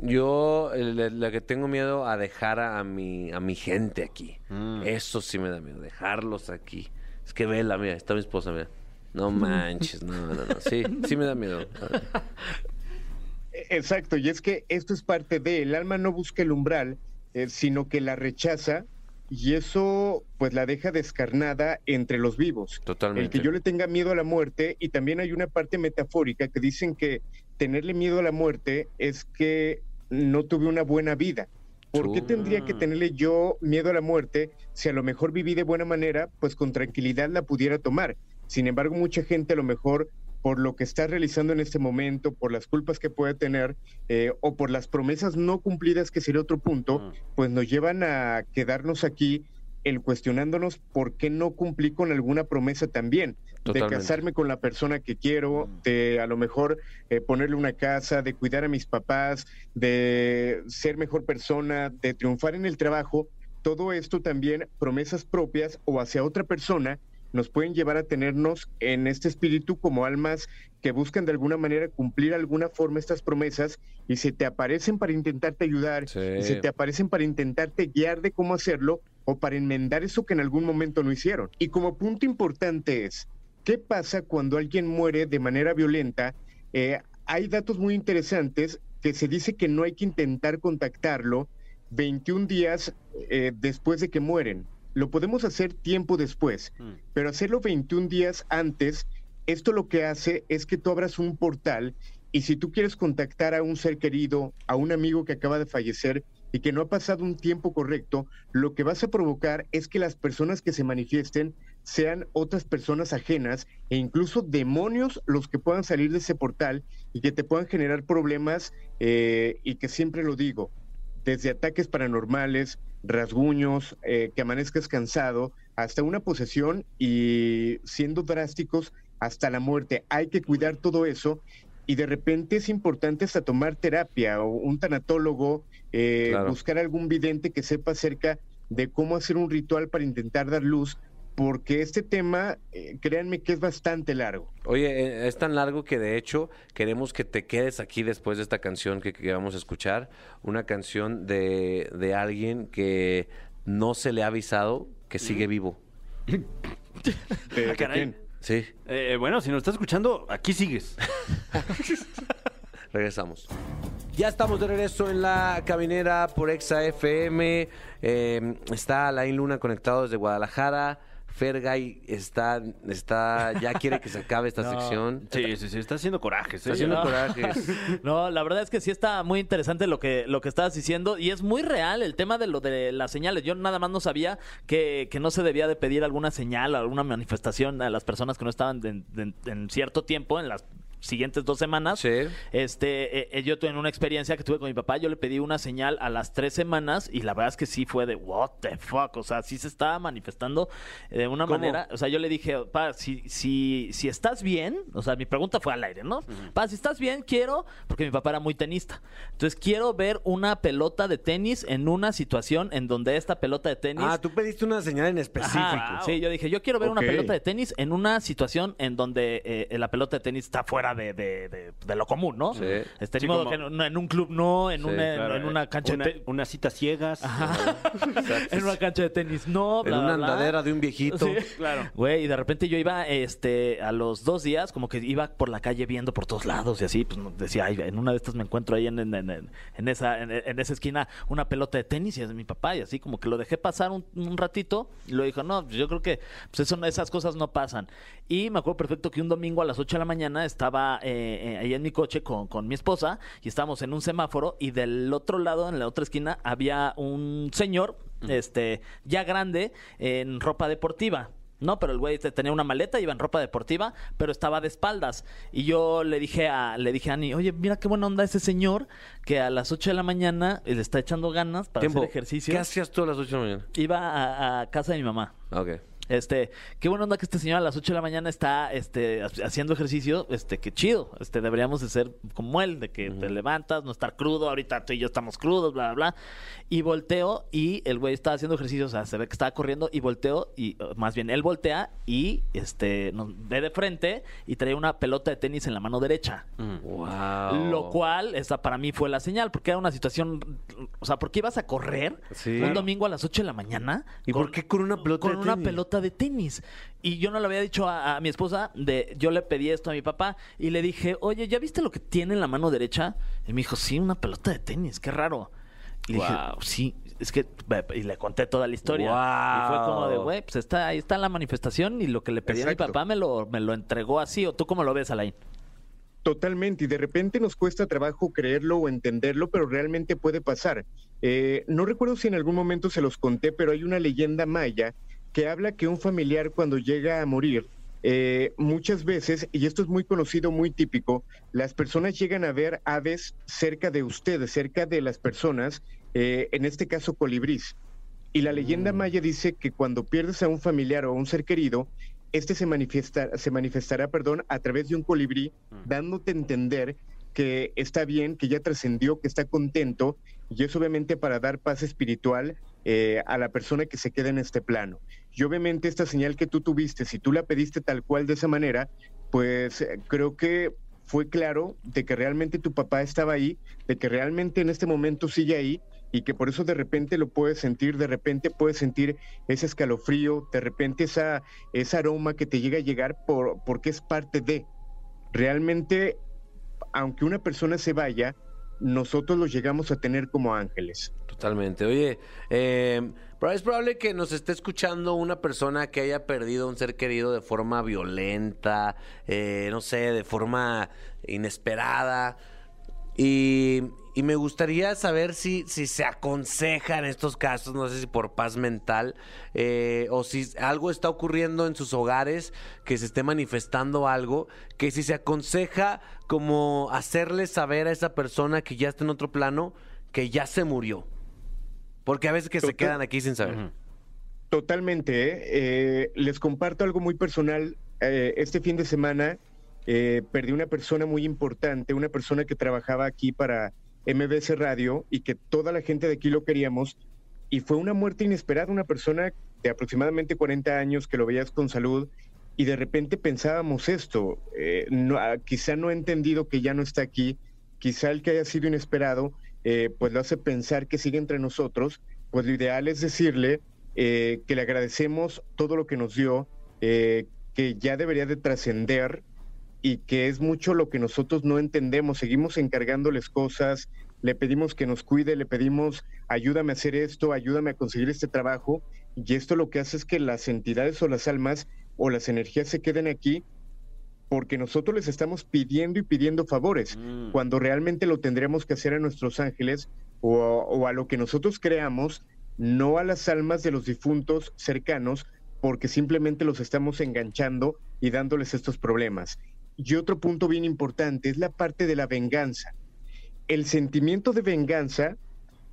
Speaker 1: Yo, la, que tengo miedo a dejar a, a mi, a mi gente aquí.
Speaker 3: Mm.
Speaker 1: Eso sí me da miedo, dejarlos aquí. Es que vela, mira, está mi esposa, mira. No manches, no, no, no. Sí, sí me da miedo.
Speaker 6: Exacto, y es que esto es parte de, el alma no busca el umbral, eh, sino que la rechaza y eso pues la deja descarnada entre los vivos. El
Speaker 1: Totalmente.
Speaker 6: que yo le tenga miedo a la muerte y también hay una parte metafórica que dicen que tenerle miedo a la muerte es que no tuve una buena vida. ¿Por qué tendría que tenerle yo miedo a la muerte si a lo mejor viví de buena manera, pues con tranquilidad la pudiera tomar? Sin embargo, mucha gente a lo mejor por lo que está realizando en este momento, por las culpas que puede tener eh, o por las promesas no cumplidas, que sería otro punto,
Speaker 3: Mm.
Speaker 6: pues nos llevan a quedarnos aquí el cuestionándonos por qué no cumplí con alguna promesa también,
Speaker 1: Totalmente.
Speaker 6: de casarme con la persona que quiero, de a lo mejor eh, ponerle una casa, de cuidar a mis papás, de ser mejor persona, de triunfar en el trabajo. Todo esto también, promesas propias o hacia otra persona, nos pueden llevar a tenernos en este espíritu como almas que buscan de alguna manera cumplir alguna forma estas promesas y se te aparecen para intentarte ayudar
Speaker 1: Sí.
Speaker 6: y se te aparecen para intentarte guiar de cómo hacerlo o para enmendar eso que en algún momento no hicieron. Y como punto importante es, ¿qué pasa cuando alguien muere de manera violenta? Eh, hay datos muy interesantes que se dice que no hay que intentar contactarlo 21 días eh, después de que mueren. Lo podemos hacer tiempo después,
Speaker 3: Mm.
Speaker 6: pero hacerlo 21 días antes, esto lo que hace es que tú abras un portal y si tú quieres contactar a un ser querido, a un amigo que acaba de fallecer y que no ha pasado un tiempo correcto, lo que vas a provocar es que las personas que se manifiesten sean otras personas ajenas e incluso demonios los que puedan salir de ese portal y que te puedan generar problemas eh, y que siempre lo digo, desde ataques paranormales, rasguños, eh, que amanezcas cansado, hasta una posesión y siendo drásticos hasta la muerte. Hay que cuidar todo eso y de repente es importante hasta tomar terapia o un tanatólogo, eh,
Speaker 1: Claro.
Speaker 6: buscar algún vidente que sepa acerca de cómo hacer un ritual para intentar dar luz, porque este tema, eh, créanme que es bastante largo.
Speaker 1: Oye, eh, es tan largo que de hecho queremos que te quedes aquí después de esta canción que, que vamos a escuchar. Una canción de, de alguien que no se le ha avisado que sigue vivo.
Speaker 6: ¿De- quién?
Speaker 1: Sí,
Speaker 3: Eh, bueno, si nos estás escuchando, aquí sigues.
Speaker 1: regresamos. Ya estamos de regreso en la caminera por Exa FM. Eh, está Alain Luna conectado desde Guadalajara. Fergay está, está, ya quiere que se acabe esta sección.
Speaker 3: Sí, sí, sí, está haciendo corajes.
Speaker 1: Está
Speaker 3: ¿eh?
Speaker 1: haciendo
Speaker 2: no.
Speaker 1: corajes.
Speaker 2: No, la verdad es que sí está muy interesante lo que, lo que estabas diciendo y es muy real el tema de lo de las señales. Yo nada más no sabía que, que no se debía de pedir alguna señal, alguna manifestación a las personas que no estaban en, en- en cierto tiempo, en las siguientes dos semanas.
Speaker 1: Sí.
Speaker 2: Este, eh, eh, yo tuve una experiencia que tuve con mi papá, yo le pedí una señal a las tres semanas y la verdad es que sí fue de what the fuck, o sea, sí se estaba manifestando de una
Speaker 1: ¿Cómo?
Speaker 2: manera, o sea, yo le dije, pa, si, si, si estás bien, o sea, mi pregunta fue al aire, ¿no? Pa, si estás bien, quiero, porque mi papá era muy tenista, entonces quiero ver una pelota de tenis en una situación en donde esta pelota de tenis...
Speaker 1: Ah, tú pediste una señal en específico.
Speaker 2: Ajá, Sí, yo dije, yo quiero ver una pelota de tenis en una situación en donde eh, la pelota de tenis está fuera de, de- de- de lo común, ¿no?
Speaker 1: Sí.
Speaker 2: Este, ni
Speaker 3: Sí,
Speaker 2: modo
Speaker 3: como-
Speaker 2: que en, en un club no, en,
Speaker 1: Sí,
Speaker 2: una,
Speaker 3: Claro,
Speaker 2: en una cancha
Speaker 3: una-
Speaker 2: de tenis.
Speaker 3: Unas citas ciegas.
Speaker 2: en una cancha de tenis, no,
Speaker 1: En
Speaker 2: bla,
Speaker 1: una
Speaker 2: bla, bla.
Speaker 1: andadera de un viejito.
Speaker 2: Sí, claro. Güey, y de repente yo iba, este, a los dos días, como que iba por la calle viendo por todos lados y así, pues decía, ay, en una de estas me encuentro ahí en, en, en- en esa, en, en esa esquina una pelota de tenis y es de mi papá y así como que lo dejé pasar un, un ratito y lo dijo, no, yo creo que pues eso, esas cosas no pasan. Y me acuerdo perfecto que un domingo a las 8 de la mañana estaba eh, eh, ahí en mi coche con, con mi esposa y estábamos en un semáforo y del otro lado, en la otra esquina, había un señor, este, ya grande, en ropa deportiva. No, pero el güey te- tenía una maleta, iba en ropa deportiva, pero estaba de espaldas. Y yo le dije a, le dije a Ani, oye, mira qué buena onda ese señor que a las 8 de la mañana le está echando ganas para
Speaker 1: Tiempo.
Speaker 2: hacer ejercicio.
Speaker 1: ¿Qué hacías tú a las 8 de la mañana?
Speaker 2: Iba a, a casa de mi mamá.
Speaker 1: Ok.
Speaker 2: Este, qué buena onda que este señor a las 8 de la mañana está este, ha- haciendo ejercicio, este, qué chido. Este, deberíamos de ser como él, de que te levantas, no estar crudo, ahorita tú y yo estamos crudos, bla, bla, bla. Y volteo y el güey estaba haciendo ejercicio, o sea, se ve que estaba corriendo y volteo y más bien él voltea y este nos ve de frente y trae una pelota de tenis en la mano derecha.
Speaker 1: Wow.
Speaker 2: Lo cual, esa para mí fue la señal, porque era una situación, o sea, ¿por qué ibas a correr
Speaker 1: Sí.
Speaker 2: un domingo a las 8 de la mañana?
Speaker 1: ¿Y por qué con una pelota
Speaker 2: con
Speaker 1: de
Speaker 2: una
Speaker 1: tenis?
Speaker 2: De tenis. Y yo no le había dicho a, a mi esposa, de yo le pedí esto a mi papá y le dije, oye, ¿ya viste lo que tiene en la mano derecha? Y me dijo, sí, una pelota de tenis, qué raro. Y le dije,
Speaker 1: Wow.
Speaker 2: sí, es que, y le conté toda la historia. Y fue como de,
Speaker 1: Wow.
Speaker 2: güey, pues está, ahí está la manifestación y lo que le pedí a mi papá me lo, me lo entregó así. ¿O tú cómo lo ves, Alain?
Speaker 6: Totalmente, y de repente nos cuesta trabajo creerlo o entenderlo, pero realmente puede pasar. Eh, no recuerdo si en algún momento se los conté, pero hay una leyenda maya que habla que un familiar cuando llega a morir, eh, muchas veces, y esto es muy conocido, muy típico, las personas llegan a ver aves cerca de ustedes, cerca de las personas, eh, en este caso colibrís. Y la leyenda maya dice que cuando pierdes a un familiar o a un ser querido, este se, manifiesta, se manifestará perdón, a través de un colibrí, dándote a entender que está bien, que ya trascendió, que está contento, y es obviamente para dar paz espiritual eh, a la persona que se queda en este plano. Y obviamente esta señal que tú tuviste, si tú la pediste tal cual de esa manera, pues eh, creo que fue claro de que realmente tu papá estaba ahí, de que realmente en este momento sigue ahí y que por eso de repente lo puedes sentir, de repente puedes sentir ese escalofrío, de repente esa, ese aroma que te llega a llegar por, porque es parte de. Realmente, aunque una persona se vaya, nosotros los llegamos a tener como ángeles.
Speaker 1: Totalmente. Oye, eh, es probable que nos esté escuchando una persona que haya perdido un ser querido de forma violenta, eh, no sé, de forma inesperada. Y, y me gustaría saber si, si se aconseja en estos casos, no sé si por paz mental, eh, o si algo está ocurriendo en sus hogares, que se esté manifestando algo, que si se aconseja como hacerle saber a esa persona que ya está en otro plano, que ya se murió. Porque a veces que se quedan aquí sin saber.
Speaker 6: Totalmente. ¿eh? Eh, les comparto algo muy personal. Eh, este fin de semana eh, perdí una persona muy importante, una persona que trabajaba aquí para MBS Radio y que toda la gente de aquí lo queríamos. Y fue una muerte inesperada, una persona de aproximadamente 40 años que lo veías con salud y de repente pensábamos esto. eh, ah, quizá no ha entendido que ya no está aquí, quizá el que haya sido inesperado, eh, pues lo hace pensar que sigue entre nosotros, pues lo ideal es decirle eh, que le agradecemos todo lo que nos dio, que ya debería de trascender y que es mucho lo que nosotros no entendemos. Seguimos encargándoles cosas, le pedimos que nos cuide, le pedimos ayúdame a hacer esto, ayúdame a conseguir este trabajo y esto lo que hace es que las entidades o las almas o las energías se queden aquí porque nosotros les estamos pidiendo y pidiendo favores,
Speaker 1: Mm.
Speaker 6: cuando realmente lo tendríamos que hacer a nuestros ángeles o, o a lo que nosotros creamos, no a las almas de los difuntos cercanos, porque simplemente los estamos enganchando y dándoles estos problemas. Y otro punto bien importante es la parte de la venganza. El sentimiento de venganza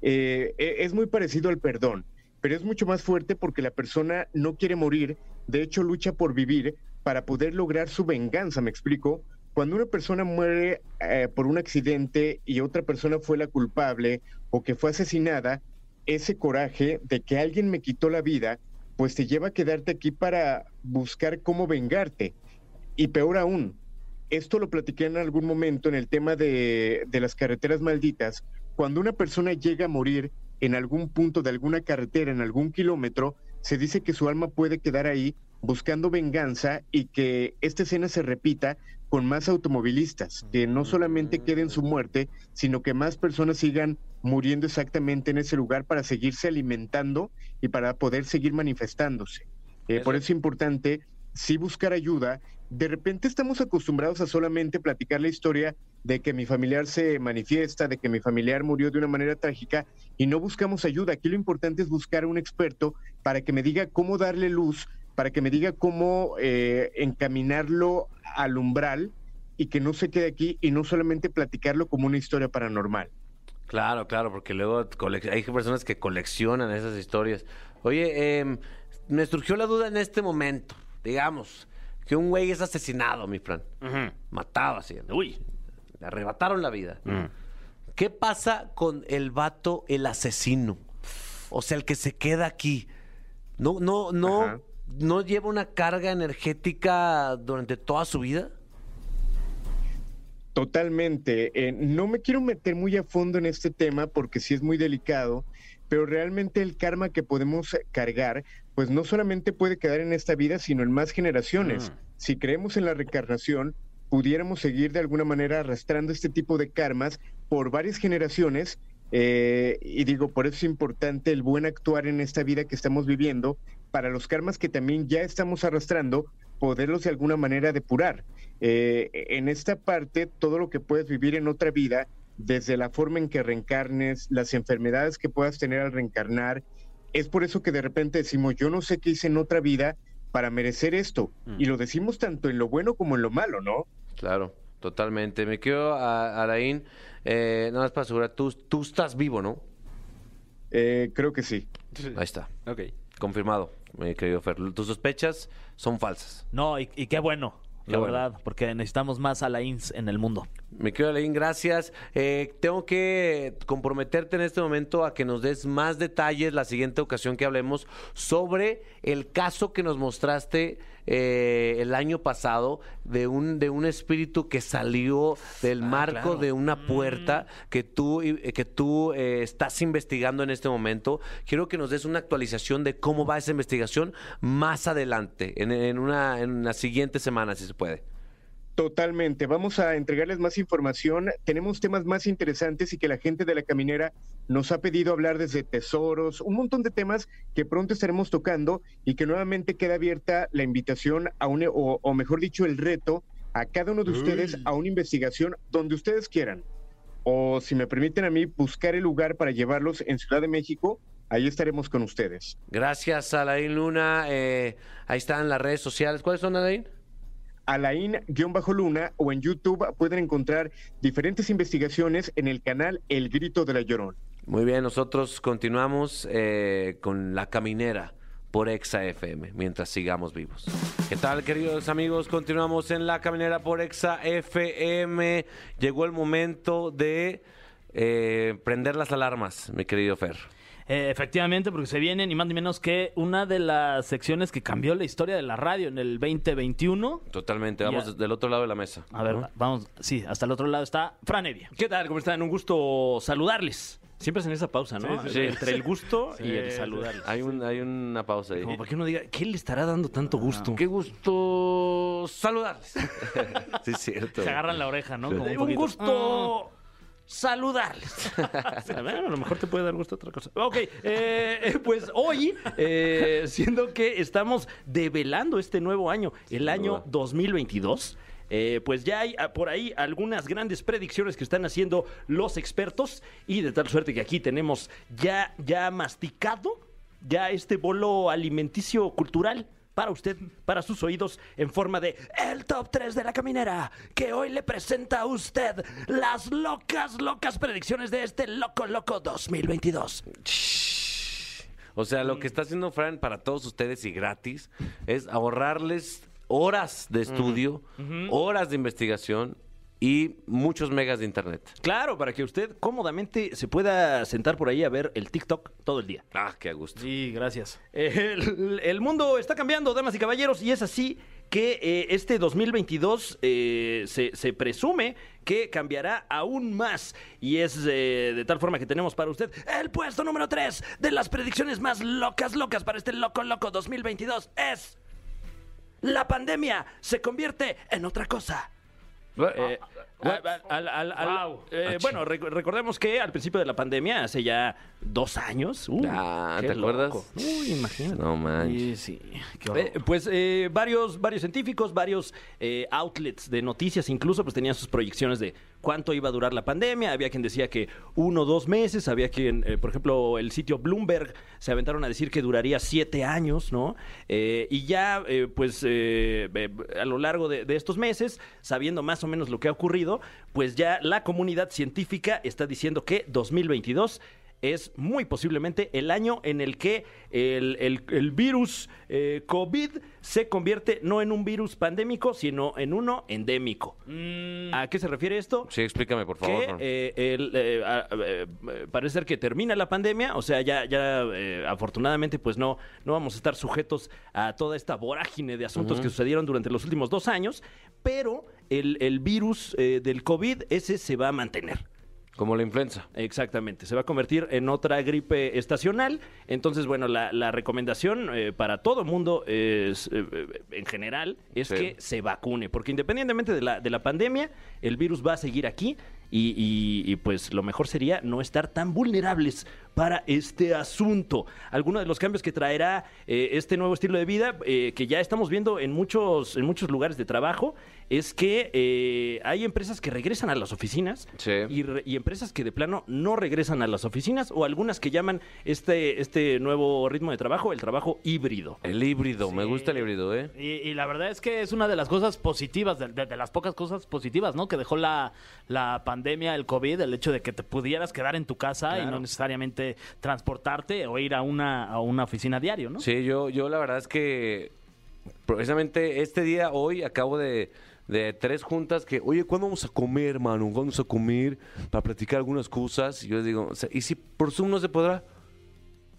Speaker 6: eh, e- es muy parecido al perdón, pero es mucho más fuerte porque la persona no quiere morir, de hecho lucha por vivir para poder lograr su venganza, ¿me explico? Cuando una persona muere eh, por un accidente y otra persona fue la culpable o que fue asesinada, ese coraje de que alguien me quitó la vida, pues te lleva a quedarte aquí para buscar cómo vengarte. Y peor aún, esto lo platiqué en algún momento en el tema de, de las carreteras malditas. Cuando una persona llega a morir en algún punto de alguna carretera, en algún kilómetro, se dice que su alma puede quedar ahí buscando venganza y que esta escena se repita con más automovilistas, que no solamente queden su muerte, sino que más personas sigan muriendo exactamente en ese lugar para seguirse alimentando y para poder seguir manifestándose. Eh, por eso es importante sí buscar ayuda. De repente estamos acostumbrados a solamente platicar la historia de que mi familiar se manifiesta, de que mi familiar murió de una manera trágica y no buscamos ayuda. Aquí lo importante es buscar a un experto para que me diga cómo darle luz, para que me diga cómo eh, encaminarlo al umbral y que no se quede aquí y no solamente platicarlo como una historia paranormal.
Speaker 1: Claro, claro, porque luego hay personas que coleccionan esas historias. Oye, em, me surgió la duda en este momento, digamos, que un güey es asesinado, mi Fran. Matado así. ¿no?
Speaker 3: Uy.
Speaker 1: Le arrebataron la vida. ¿Qué pasa con el vato, el asesino? O sea, el que se queda aquí. No, no, no,
Speaker 6: Ajá.
Speaker 1: no lleva una carga energética durante toda su vida.
Speaker 6: Totalmente. Eh, no me quiero meter muy a fondo en este tema porque sí es muy delicado, pero realmente el karma que podemos cargar, pues no solamente puede quedar en esta vida, sino en más generaciones. Si creemos en la reencarnación, pudiéramos seguir de alguna manera arrastrando este tipo de karmas por varias generaciones. eh, y digo, por eso es importante el buen actuar en esta vida que estamos viviendo, para los karmas que también ya estamos arrastrando, poderlos de alguna manera depurar. Eh, en esta parte, todo lo que puedes vivir en otra vida, desde la forma en que reencarnes, las enfermedades que puedas tener al reencarnar, es por eso que de repente decimos, yo no sé qué hice en otra vida para merecer esto. Y lo decimos tanto en lo bueno como en lo malo, ¿no?
Speaker 1: Claro, totalmente. Me quedo a Araín, eh, nada más para asegurar, tú, tú estás vivo, ¿no?
Speaker 6: Eh, creo que sí.
Speaker 1: Ahí está,
Speaker 3: Ok.
Speaker 1: confirmado, mi querido Fer. Tus sospechas son falsas.
Speaker 2: No, y, y qué bueno, la
Speaker 1: bueno.
Speaker 2: verdad, porque necesitamos más Alains en el mundo.
Speaker 1: Me quedo Alain, gracias. Eh, tengo que comprometerte en este momento a que nos des más detalles la siguiente ocasión que hablemos sobre el caso que nos mostraste eh, el año pasado de un, de un espíritu que salió del marco de una puerta que tú, que tú eh, estás investigando en este momento. Quiero que nos des una actualización de cómo va esa investigación más adelante, en, en una, en la siguiente semana, si se puede.
Speaker 6: Totalmente. Vamos a entregarles más información. Tenemos temas más interesantes y que la gente de la caminera nos ha pedido hablar desde tesoros, un montón de temas que pronto estaremos tocando y que nuevamente queda abierta la invitación a un, o, o mejor dicho, el reto a cada uno de ustedes a una investigación donde ustedes quieran. O si me permiten a mí buscar el lugar para llevarlos en Ciudad de México, ahí estaremos con ustedes.
Speaker 1: Gracias, Alain Luna. Eh, ahí están las redes sociales. ¿Cuáles son, Alain?
Speaker 6: Alain-Luna o en YouTube pueden encontrar diferentes investigaciones en el canal El Grito de la Llorón.
Speaker 1: Muy bien, nosotros continuamos eh, con La Caminera por Exa FM mientras sigamos vivos. ¿Qué tal, queridos amigos? Continuamos en La Caminera por Exa FM. Llegó el momento de eh, prender las alarmas, mi querido Fer.
Speaker 2: Eh, efectivamente, porque se viene ni más ni menos que una de las secciones que cambió la historia de la radio en el 2021.
Speaker 1: Totalmente, vamos del otro lado de la mesa.
Speaker 2: A ver,
Speaker 1: ¿no?
Speaker 2: vamos, sí, hasta el otro lado está Fran Evia.
Speaker 3: ¿Qué tal? ¿Cómo están? Un gusto saludarles. Siempre hacen esa pausa, ¿no?
Speaker 1: Sí, sí, sí.
Speaker 3: Entre el gusto y el
Speaker 2: Sí,
Speaker 3: saludar.
Speaker 1: Hay, un, hay una pausa ahí.
Speaker 3: Como para que uno diga, ¿qué le estará dando tanto gusto?
Speaker 1: Qué gusto saludarles. sí, es cierto.
Speaker 2: Se agarran la oreja, ¿no? Como
Speaker 3: un, gusto saludarles. A ver, a lo mejor te puede dar gusto otra cosa. Ok, eh, pues hoy, eh, siendo que estamos develando este nuevo año, el año
Speaker 1: duda.
Speaker 3: 2022. eh, pues ya hay ah, por ahí algunas grandes predicciones que están haciendo los expertos y de tal suerte que aquí tenemos ya, ya masticado ya este bolo alimenticio cultural para usted, para sus oídos, en forma de el top 3 de la caminera, que hoy le presenta a usted las locas, locas predicciones de este Loco Loco 2022.
Speaker 1: O sea, lo que está haciendo Fran para todos ustedes y gratis es ahorrarles horas de estudio, horas de investigación y muchos megas de internet.
Speaker 3: Claro, para que usted cómodamente se pueda sentar por ahí a ver el TikTok todo el día.
Speaker 1: Ah, qué a gusto.
Speaker 2: Sí, gracias.
Speaker 3: El, el mundo está cambiando, damas y caballeros, y es así que eh, este 2022 eh, se, se presume que cambiará aún más. Y es eh, de tal forma que tenemos para usted el puesto número 3 de las predicciones más locas, locas para este Loco Loco 2022 es... La pandemia se convierte en otra cosa. Eh, al- al- al- al-
Speaker 2: Wow.
Speaker 3: eh, bueno, rec- recordemos que al principio de la pandemia, hace ya dos años. uh,
Speaker 1: Ah, ¿te acuerdas?
Speaker 3: loco. Uy, imagínate.
Speaker 1: No manches.
Speaker 2: Sí, sí. Qué horror.
Speaker 3: Eh, pues eh, varios, varios científicos, varios eh, outlets de noticias incluso, pues tenían sus proyecciones de cuánto iba a durar la pandemia. Había quien decía que uno o dos meses, había quien, eh, por ejemplo, el sitio Bloomberg se aventaron a decir que duraría siete años, ¿no? Y ya, pues a lo largo de, de estos meses, sabiendo más o menos lo que ha ocurrido, pues ya la comunidad científica está diciendo que 2022 es muy posiblemente el año en el que el, el- el virus eh, COVID se convierte no en un virus pandémico, sino en uno endémico. ¿A qué se refiere esto?
Speaker 1: Sí, explícame, por favor.
Speaker 3: que eh, el, eh, a- parece ser que termina la pandemia, o sea, ya, ya afortunadamente pues no, no vamos a estar sujetos a toda esta vorágine de asuntos que sucedieron durante los últimos dos años, pero el, el virus eh, del COVID, ese se va a mantener.
Speaker 1: Como la influenza.
Speaker 3: Exactamente, se va a convertir en otra gripe estacional. Entonces, bueno, la, la recomendación eh, para todo mundo es, eh, eh, en general es
Speaker 1: Sí.
Speaker 3: que se vacune, porque independientemente de la, de la pandemia, el virus va a seguir aquí y, y- y, pues lo mejor sería no estar tan vulnerables para este asunto. Algunos de los cambios que traerá eh, este nuevo estilo de vida, eh, que ya estamos viendo en muchos, en muchos lugares de trabajo, es que eh, hay empresas que regresan a las oficinas
Speaker 1: Sí.
Speaker 3: y, re- y empresas que de plano no regresan a las oficinas o algunas que llaman este, este nuevo ritmo de trabajo el trabajo híbrido.
Speaker 1: El híbrido, me gusta el híbrido, ¿eh?
Speaker 2: Y, y la verdad es que es una de las cosas positivas, de, de- de las pocas cosas positivas, ¿no? Que dejó la, la pandemia, el COVID, el hecho de que te pudieras quedar en tu casa y no necesariamente transportarte o ir a una, a una oficina diario, ¿no?
Speaker 1: Sí, yo, yo la verdad es que precisamente este día, hoy, acabo de, de tres juntas que, oye, ¿cuándo vamos a comer, hermano? ¿Cuándo vamos a comer? Para platicar algunas cosas. Y yo digo, o sea, ¿y si por Zoom no se podrá?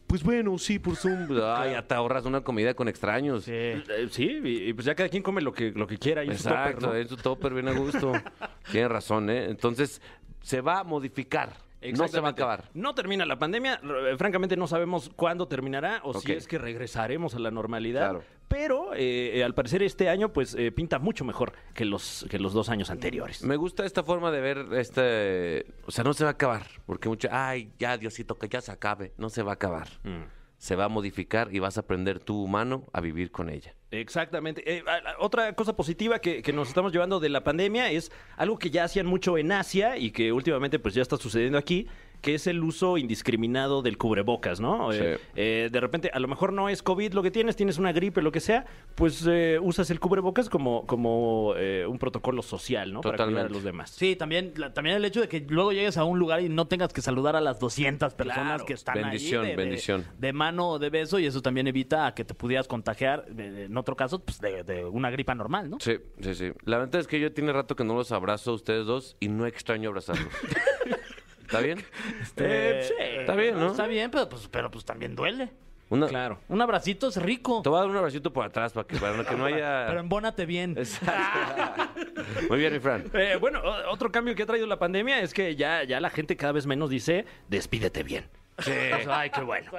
Speaker 1: Pues bueno, sí, por Zoom. Ay, ya te ahorras una comida con extraños.
Speaker 2: Sí.
Speaker 3: Eh, sí, y, y pues ya cada quien come lo que, lo que quiera. y en su tupper,
Speaker 1: Exacto,
Speaker 3: ¿no?
Speaker 1: en su topper bien a gusto. Tienes razón, ¿eh? Entonces, se va a modificar. No se va a acabar.
Speaker 3: No termina la pandemia. r- Francamente, no sabemos cuándo terminará o si
Speaker 1: Ok.
Speaker 3: es que regresaremos a la normalidad.
Speaker 1: Claro.
Speaker 3: Pero eh, eh, al parecer este año, pues eh, pinta mucho mejor que los, que los dos años anteriores.
Speaker 1: Me gusta esta forma de ver este... O sea, no se va a acabar. Porque mucho... Ay, ya, Diosito, que ya se acabe. No se va a acabar.
Speaker 3: Mm.
Speaker 1: Se va a modificar y vas a aprender tú, humano, a vivir con ella.
Speaker 3: Exactamente. Eh, otra cosa positiva que, que nos estamos llevando de la pandemia es algo que ya hacían mucho en Asia y que últimamente pues ya está sucediendo aquí, que es el uso indiscriminado del cubrebocas, ¿no?
Speaker 1: Sí.
Speaker 3: Eh, eh, de repente, a lo mejor no es COVID lo que tienes, tienes una gripe, lo que sea, pues eh, usas el cubrebocas como, como eh, un protocolo social, ¿no? Para cuidar a
Speaker 1: Totalmente.
Speaker 3: los demás.
Speaker 2: Sí, también, la- también el hecho de que luego llegues a un lugar y no tengas que saludar a las 200 personas
Speaker 3: Claro.
Speaker 2: que están
Speaker 1: Bendición,
Speaker 2: ahí. de- de-
Speaker 1: bendición.
Speaker 2: De, mano o de beso, y eso también evita a que te pudieras contagiar, de- de- en otro caso, pues de, de una gripa normal, ¿no?
Speaker 1: Sí, sí, sí. La verdad es que yo tiene rato que no los abrazo a ustedes dos y no extraño abrazarlos. ¿Está bien?
Speaker 2: Eh,
Speaker 3: sí.
Speaker 1: Está bien, ¿no?
Speaker 2: Está bien, pero pues, pero pues también duele.
Speaker 1: Una-
Speaker 3: Claro.
Speaker 2: Un abracito es rico.
Speaker 1: Te voy a dar un abracito por atrás para que, para que no haya...
Speaker 2: Pero embónate bien.
Speaker 1: Exacto. Muy bien, mi Fran.
Speaker 3: Eh, bueno, otro cambio que ha traído la pandemia es que ya, ya la gente cada vez menos dice, despídete bien.
Speaker 1: Sí.
Speaker 3: Ay, qué bueno.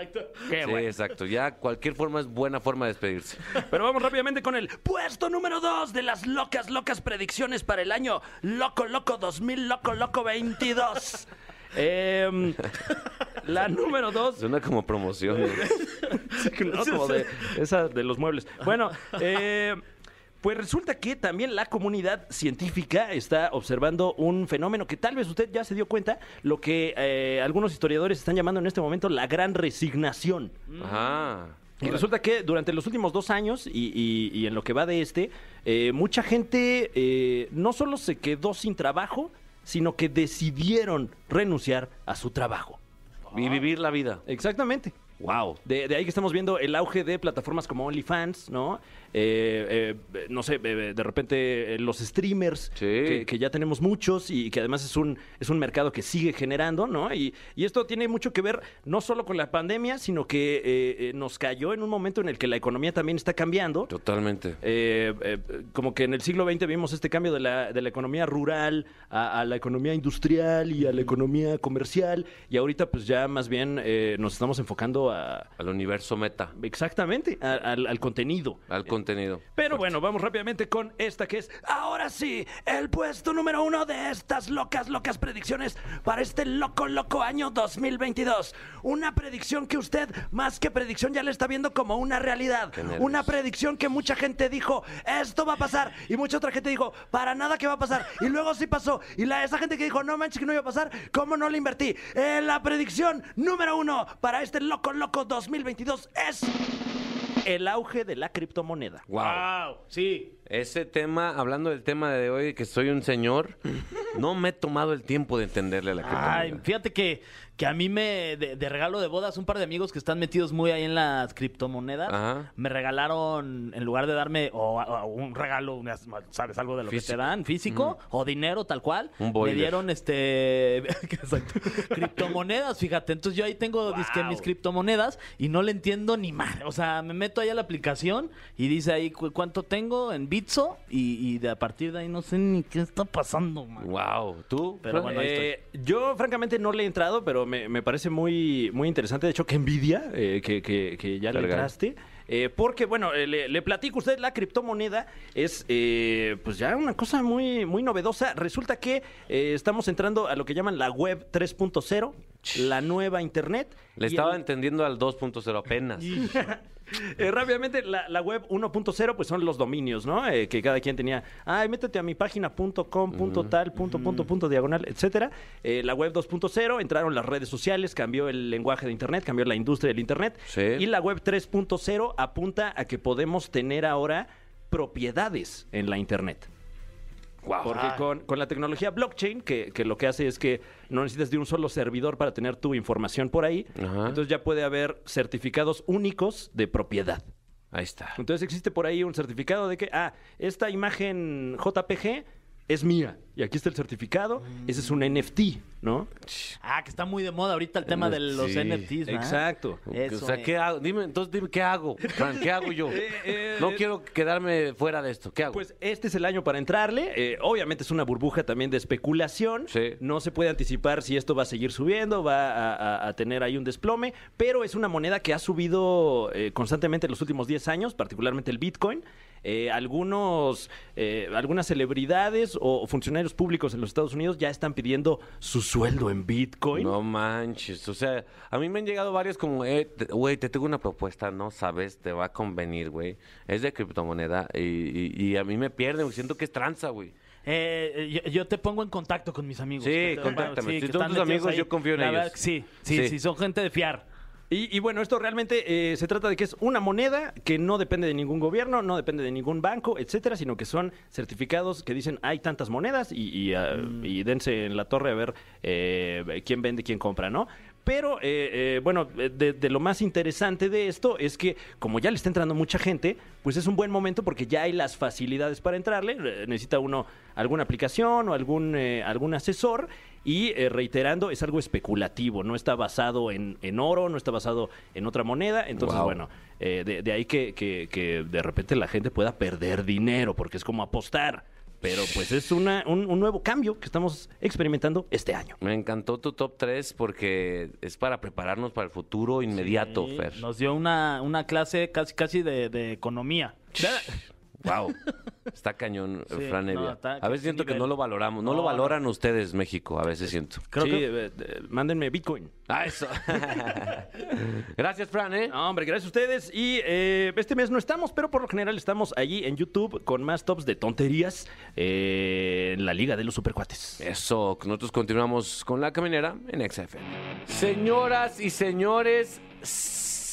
Speaker 3: Qué
Speaker 1: Sí,
Speaker 3: bueno.
Speaker 1: exacto. Ya cualquier forma es buena forma de despedirse.
Speaker 3: Pero vamos rápidamente con el puesto número 2 de las locas, locas predicciones para el año Loco, Loco 2000, Loco, Loco 22. Em, la número 2
Speaker 1: Suena como promoción. ¿no?
Speaker 3: ¿no? Como de, esa de los muebles. Bueno, eh, pues resulta que también la comunidad científica está observando un fenómeno que tal vez usted ya se dio cuenta, lo que eh, algunos historiadores están llamando en este momento la gran resignación.
Speaker 1: Ajá.
Speaker 3: Y resulta que durante los últimos dos años y, y- y en lo que va de este, eh, mucha gente eh, no solo se quedó sin trabajo, sino que decidieron renunciar a su trabajo.
Speaker 1: Y vivir la vida.
Speaker 3: Exactamente.
Speaker 1: Wow.
Speaker 3: De, de ahí que estamos viendo el auge de plataformas como OnlyFans, ¿no? Eh, eh, no sé, eh, de repente eh, los streamers,
Speaker 1: Sí.
Speaker 3: que, que ya tenemos muchos y que además es un, es un mercado que sigue generando, ¿no? Y, y esto tiene mucho que ver no solo con la pandemia, sino que eh, eh, nos cayó en un momento en el que la economía también está cambiando.
Speaker 1: Totalmente.
Speaker 3: Como que en el siglo XX vimos este cambio de la, de la economía rural a, a la economía industrial y a la economía comercial y ahorita pues ya más bien eh, nos estamos enfocando a...
Speaker 1: Al universo meta.
Speaker 3: Exactamente, a- al, al contenido.
Speaker 1: Al contenido.
Speaker 3: Pero bueno, vamos rápidamente con esta que es, ahora sí, el puesto número uno de estas locas, locas predicciones para este loco, loco año 2022. Una predicción que usted, más que predicción, ya le está viendo como una realidad. Una predicción que mucha gente dijo, esto va a pasar. Y mucha otra gente dijo, para nada que va a pasar. Y luego sí pasó. Y la, esa gente que dijo, no manches que no iba a pasar, ¿cómo no le invertí? Eh, la predicción número uno para este loco, loco 2022 es el auge de la criptomoneda.
Speaker 1: Wow.
Speaker 2: Sí.
Speaker 1: Ese tema, hablando del tema de hoy, que soy un señor, no me he tomado el tiempo de entenderle a la
Speaker 2: Ay,
Speaker 1: criptomoneda.
Speaker 2: fíjate que, que a mí me, de, de regalo de bodas, un par de amigos que están metidos muy ahí en las criptomonedas,
Speaker 1: Ajá.
Speaker 2: me regalaron, en lugar de darme o, o un regalo, ¿sabes? Algo de lo que te dan, físico, o dinero tal cual,
Speaker 1: Un
Speaker 2: me dieron este, criptomonedas, fíjate. Entonces yo ahí tengo mis criptomonedas y no le entiendo ni mal. O sea, me meto ahí a la aplicación y dice ahí cu- cuánto tengo en Bitso y, y de a partir de ahí no sé ni qué está pasando, man.
Speaker 1: Wow. ¿Tú?
Speaker 2: Pero
Speaker 1: Fran?
Speaker 2: bueno, ahí
Speaker 3: Eh, yo, francamente, no le he entrado, pero me, me parece muy, muy interesante. De hecho, que envidia eh, que, que- que ya le entraste. Eh, porque, bueno, eh, le, le platico a usted, la criptomoneda es eh, pues ya una cosa muy, muy novedosa. Resulta que eh, estamos entrando a lo que llaman la web 3.0, la nueva internet.
Speaker 1: Le
Speaker 3: Y
Speaker 1: estaba
Speaker 3: el-
Speaker 1: entendiendo al 2.0 apenas.
Speaker 3: Eh, rápidamente, la, la web 1.0 pues son los dominios, ¿no? Eh, que cada quien tenía, ay, métete a mi página punto com, punto tal, punto, punto, punto, diagonal, etcétera. Eh, la web 2.0, entraron las redes sociales, cambió el lenguaje de Internet, cambió la industria del Internet.
Speaker 1: Sí.
Speaker 3: Y la web 3.0 apunta a que podemos tener ahora propiedades en la Internet. Porque con, con la tecnología blockchain, que, que lo que hace es que no necesitas de un solo servidor para tener tu información por ahí,
Speaker 1: Ajá.
Speaker 3: entonces ya puede haber certificados únicos de propiedad.
Speaker 1: Ahí está.
Speaker 3: Entonces existe por ahí un certificado de que, ah, esta imagen JPG es mía. Y aquí está el certificado. Ese es un NFT, ¿no?
Speaker 2: Ah, que está muy de moda ahorita el tema de los
Speaker 1: Sí,
Speaker 2: NFTs, ¿verdad?
Speaker 3: Exacto.
Speaker 2: Eso,
Speaker 1: o sea,
Speaker 2: eh.
Speaker 1: ¿qué hago? Dime, entonces dime, ¿qué hago? Fran, ¿qué hago yo?
Speaker 3: eh,
Speaker 1: no
Speaker 3: eh,
Speaker 1: quiero quedarme fuera de esto. ¿Qué hago?
Speaker 3: Pues este es el año para entrarle. Eh, obviamente es una burbuja también de especulación.
Speaker 1: Sí.
Speaker 3: No se puede anticipar si esto va a seguir subiendo, va a, a- a tener ahí un desplome, pero es una moneda que ha subido eh, constantemente en los últimos 10 años, particularmente el Bitcoin. Eh, algunos, eh, algunas celebridades o funcionarios públicos en los Estados Unidos ya están pidiendo su sueldo en Bitcoin.
Speaker 1: No manches, o sea, a mí me han llegado varios como, eh, te- güey, te tengo una propuesta, no sabes, te va a convenir, güey. Es de criptomoneda y, y- y a mí me pierden, siento que es tranza, güey.
Speaker 2: Eh, yo, yo te pongo en contacto con mis amigos.
Speaker 1: Sí, contáctame. Si
Speaker 2: que
Speaker 1: son tus amigos, yo confío en
Speaker 2: La
Speaker 1: ellos.
Speaker 2: verdad sí, sí,
Speaker 1: Sí.
Speaker 2: sí, son gente de fiar.
Speaker 3: Y, y bueno, esto realmente eh, se trata de que es una moneda que no depende de ningún gobierno, no depende de ningún banco, etcétera, sino que son certificados que dicen hay tantas monedas y, y, ah, y dense en la torre a ver eh, quién vende, quién compra, ¿no? Pero, eh, eh, bueno, de, de lo más interesante de esto es que como ya le está entrando mucha gente, pues es un buen momento porque ya hay las facilidades para entrarle. Eh, Necesita uno alguna aplicación o algún, eh, algún asesor. Y eh, reiterando, es algo especulativo, no está basado en, en oro, no está basado en otra moneda, entonces
Speaker 1: Wow.
Speaker 3: bueno, eh, de, de ahí que, que- que de repente la gente pueda perder dinero, porque es como apostar, pero pues es una, un, un nuevo cambio que estamos experimentando este año.
Speaker 1: Me encantó tu top 3 porque es para prepararnos para el futuro inmediato,
Speaker 2: Sí,
Speaker 1: Fer.
Speaker 2: Nos dio una, una clase casi casi de, de economía.
Speaker 1: Wow. Está cañón,
Speaker 2: Sí,
Speaker 1: Fran
Speaker 2: no,
Speaker 1: Evia.
Speaker 2: está-
Speaker 1: a veces siento que no lo valoramos. No,
Speaker 2: No,
Speaker 1: lo
Speaker 2: no.
Speaker 1: valoran ustedes, México. A veces siento.
Speaker 2: Creo
Speaker 3: Sí,
Speaker 2: que
Speaker 3: eh, eh, mándenme Bitcoin.
Speaker 1: Ah, eso. Gracias, Fran, ¿eh?
Speaker 3: No, hombre, gracias a ustedes. Y eh, este mes no estamos, pero por lo general estamos allí en YouTube con más tops de tonterías eh, en la Liga de los Supercuates.
Speaker 1: Eso, nosotros continuamos con la caminera en XFM. Señoras y señores,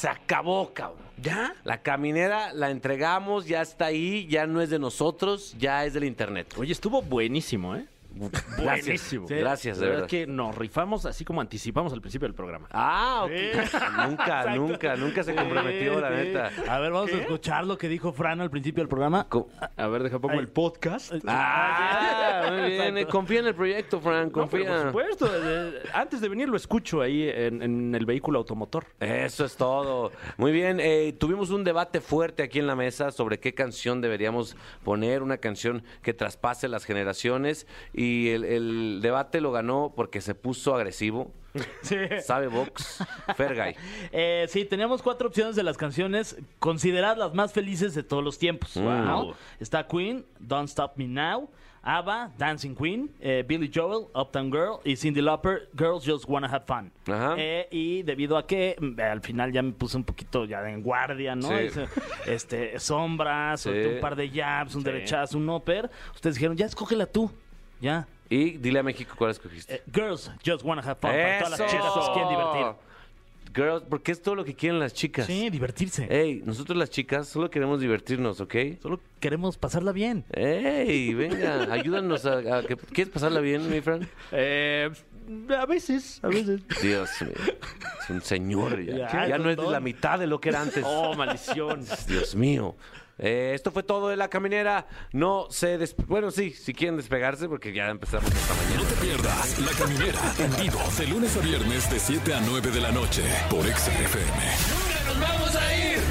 Speaker 1: se acabó, cabrón.
Speaker 3: ¿Ya?
Speaker 1: La caminera la entregamos, ya está ahí, ya no es de nosotros, ya es del internet.
Speaker 3: Oye, estuvo buenísimo, ¿eh?
Speaker 1: Gracias.
Speaker 3: Buenísimo.
Speaker 1: Sí. Gracias, de
Speaker 3: La
Speaker 1: verdad.
Speaker 3: que nos rifamos así como anticipamos al principio del programa.
Speaker 1: Ah, ok. nunca, nunca, nunca se comprometió, la
Speaker 2: Sí,
Speaker 1: neta.
Speaker 2: A ver, vamos a escuchar lo que dijo Fran al principio del programa.
Speaker 1: Co-
Speaker 3: A ver, deja pongo el podcast.
Speaker 1: Ah, muy bien.
Speaker 2: Exacto.
Speaker 1: Confía en el proyecto,
Speaker 3: No, pero
Speaker 1: confía.
Speaker 3: por supuesto. eh, antes de venir lo escucho ahí en, en el vehículo automotor.
Speaker 1: Eso es todo. Muy bien, eh, tuvimos un debate fuerte aquí en la mesa sobre qué canción deberíamos poner, una canción que traspase las generaciones y el, el debate lo ganó porque se puso agresivo.
Speaker 2: Sí.
Speaker 1: Sabe Vox, Fergay.
Speaker 2: Eh, sí, teníamos cuatro opciones de las canciones consideradas las más felices de todos los tiempos. ¿no? Está Queen, Don't Stop Me Now, ABBA, Dancing Queen, eh, Billy Joel, Uptown Girl y Cindy Lauper, Girls Just Wanna Have Fun.
Speaker 1: Ajá.
Speaker 2: Eh, y debido a que mm, al final ya me puse un poquito ya en guardia, ¿no?
Speaker 1: Sí.
Speaker 2: Este, sombras,
Speaker 1: Sí.
Speaker 2: un par de jabs, un derechazo, un upper. Ustedes dijeron, ya escógela tú. Ya.
Speaker 1: Y dile a México cuál escogiste.
Speaker 2: Eh, girls Just Wanna Have Fun. Para todas las chicas que se quieren divertir.
Speaker 1: Girls, porque es todo lo que quieren las chicas.
Speaker 2: Sí, divertirse.
Speaker 1: Ey, nosotros las chicas solo queremos divertirnos, ¿ok?
Speaker 2: Solo queremos pasarla bien.
Speaker 1: Ey, venga, ayúdanos a, a que... ¿Quieres pasarla bien, mi Fran?
Speaker 3: Eh, a veces, a veces.
Speaker 1: Dios mío, es un señor ya.
Speaker 2: Ya,
Speaker 1: Ya, no es de la mitad de lo que era antes.
Speaker 3: Oh, maldición.
Speaker 1: Dios mío. Eh, esto fue todo de la caminera. No se des... Bueno, sí, si quieren despegarse, porque ya empezamos esta mañana.
Speaker 7: No te pierdas La Caminera en vivo de lunes a viernes de 7 a 9 de la noche por XFM.
Speaker 8: Nunca nos vamos a ir.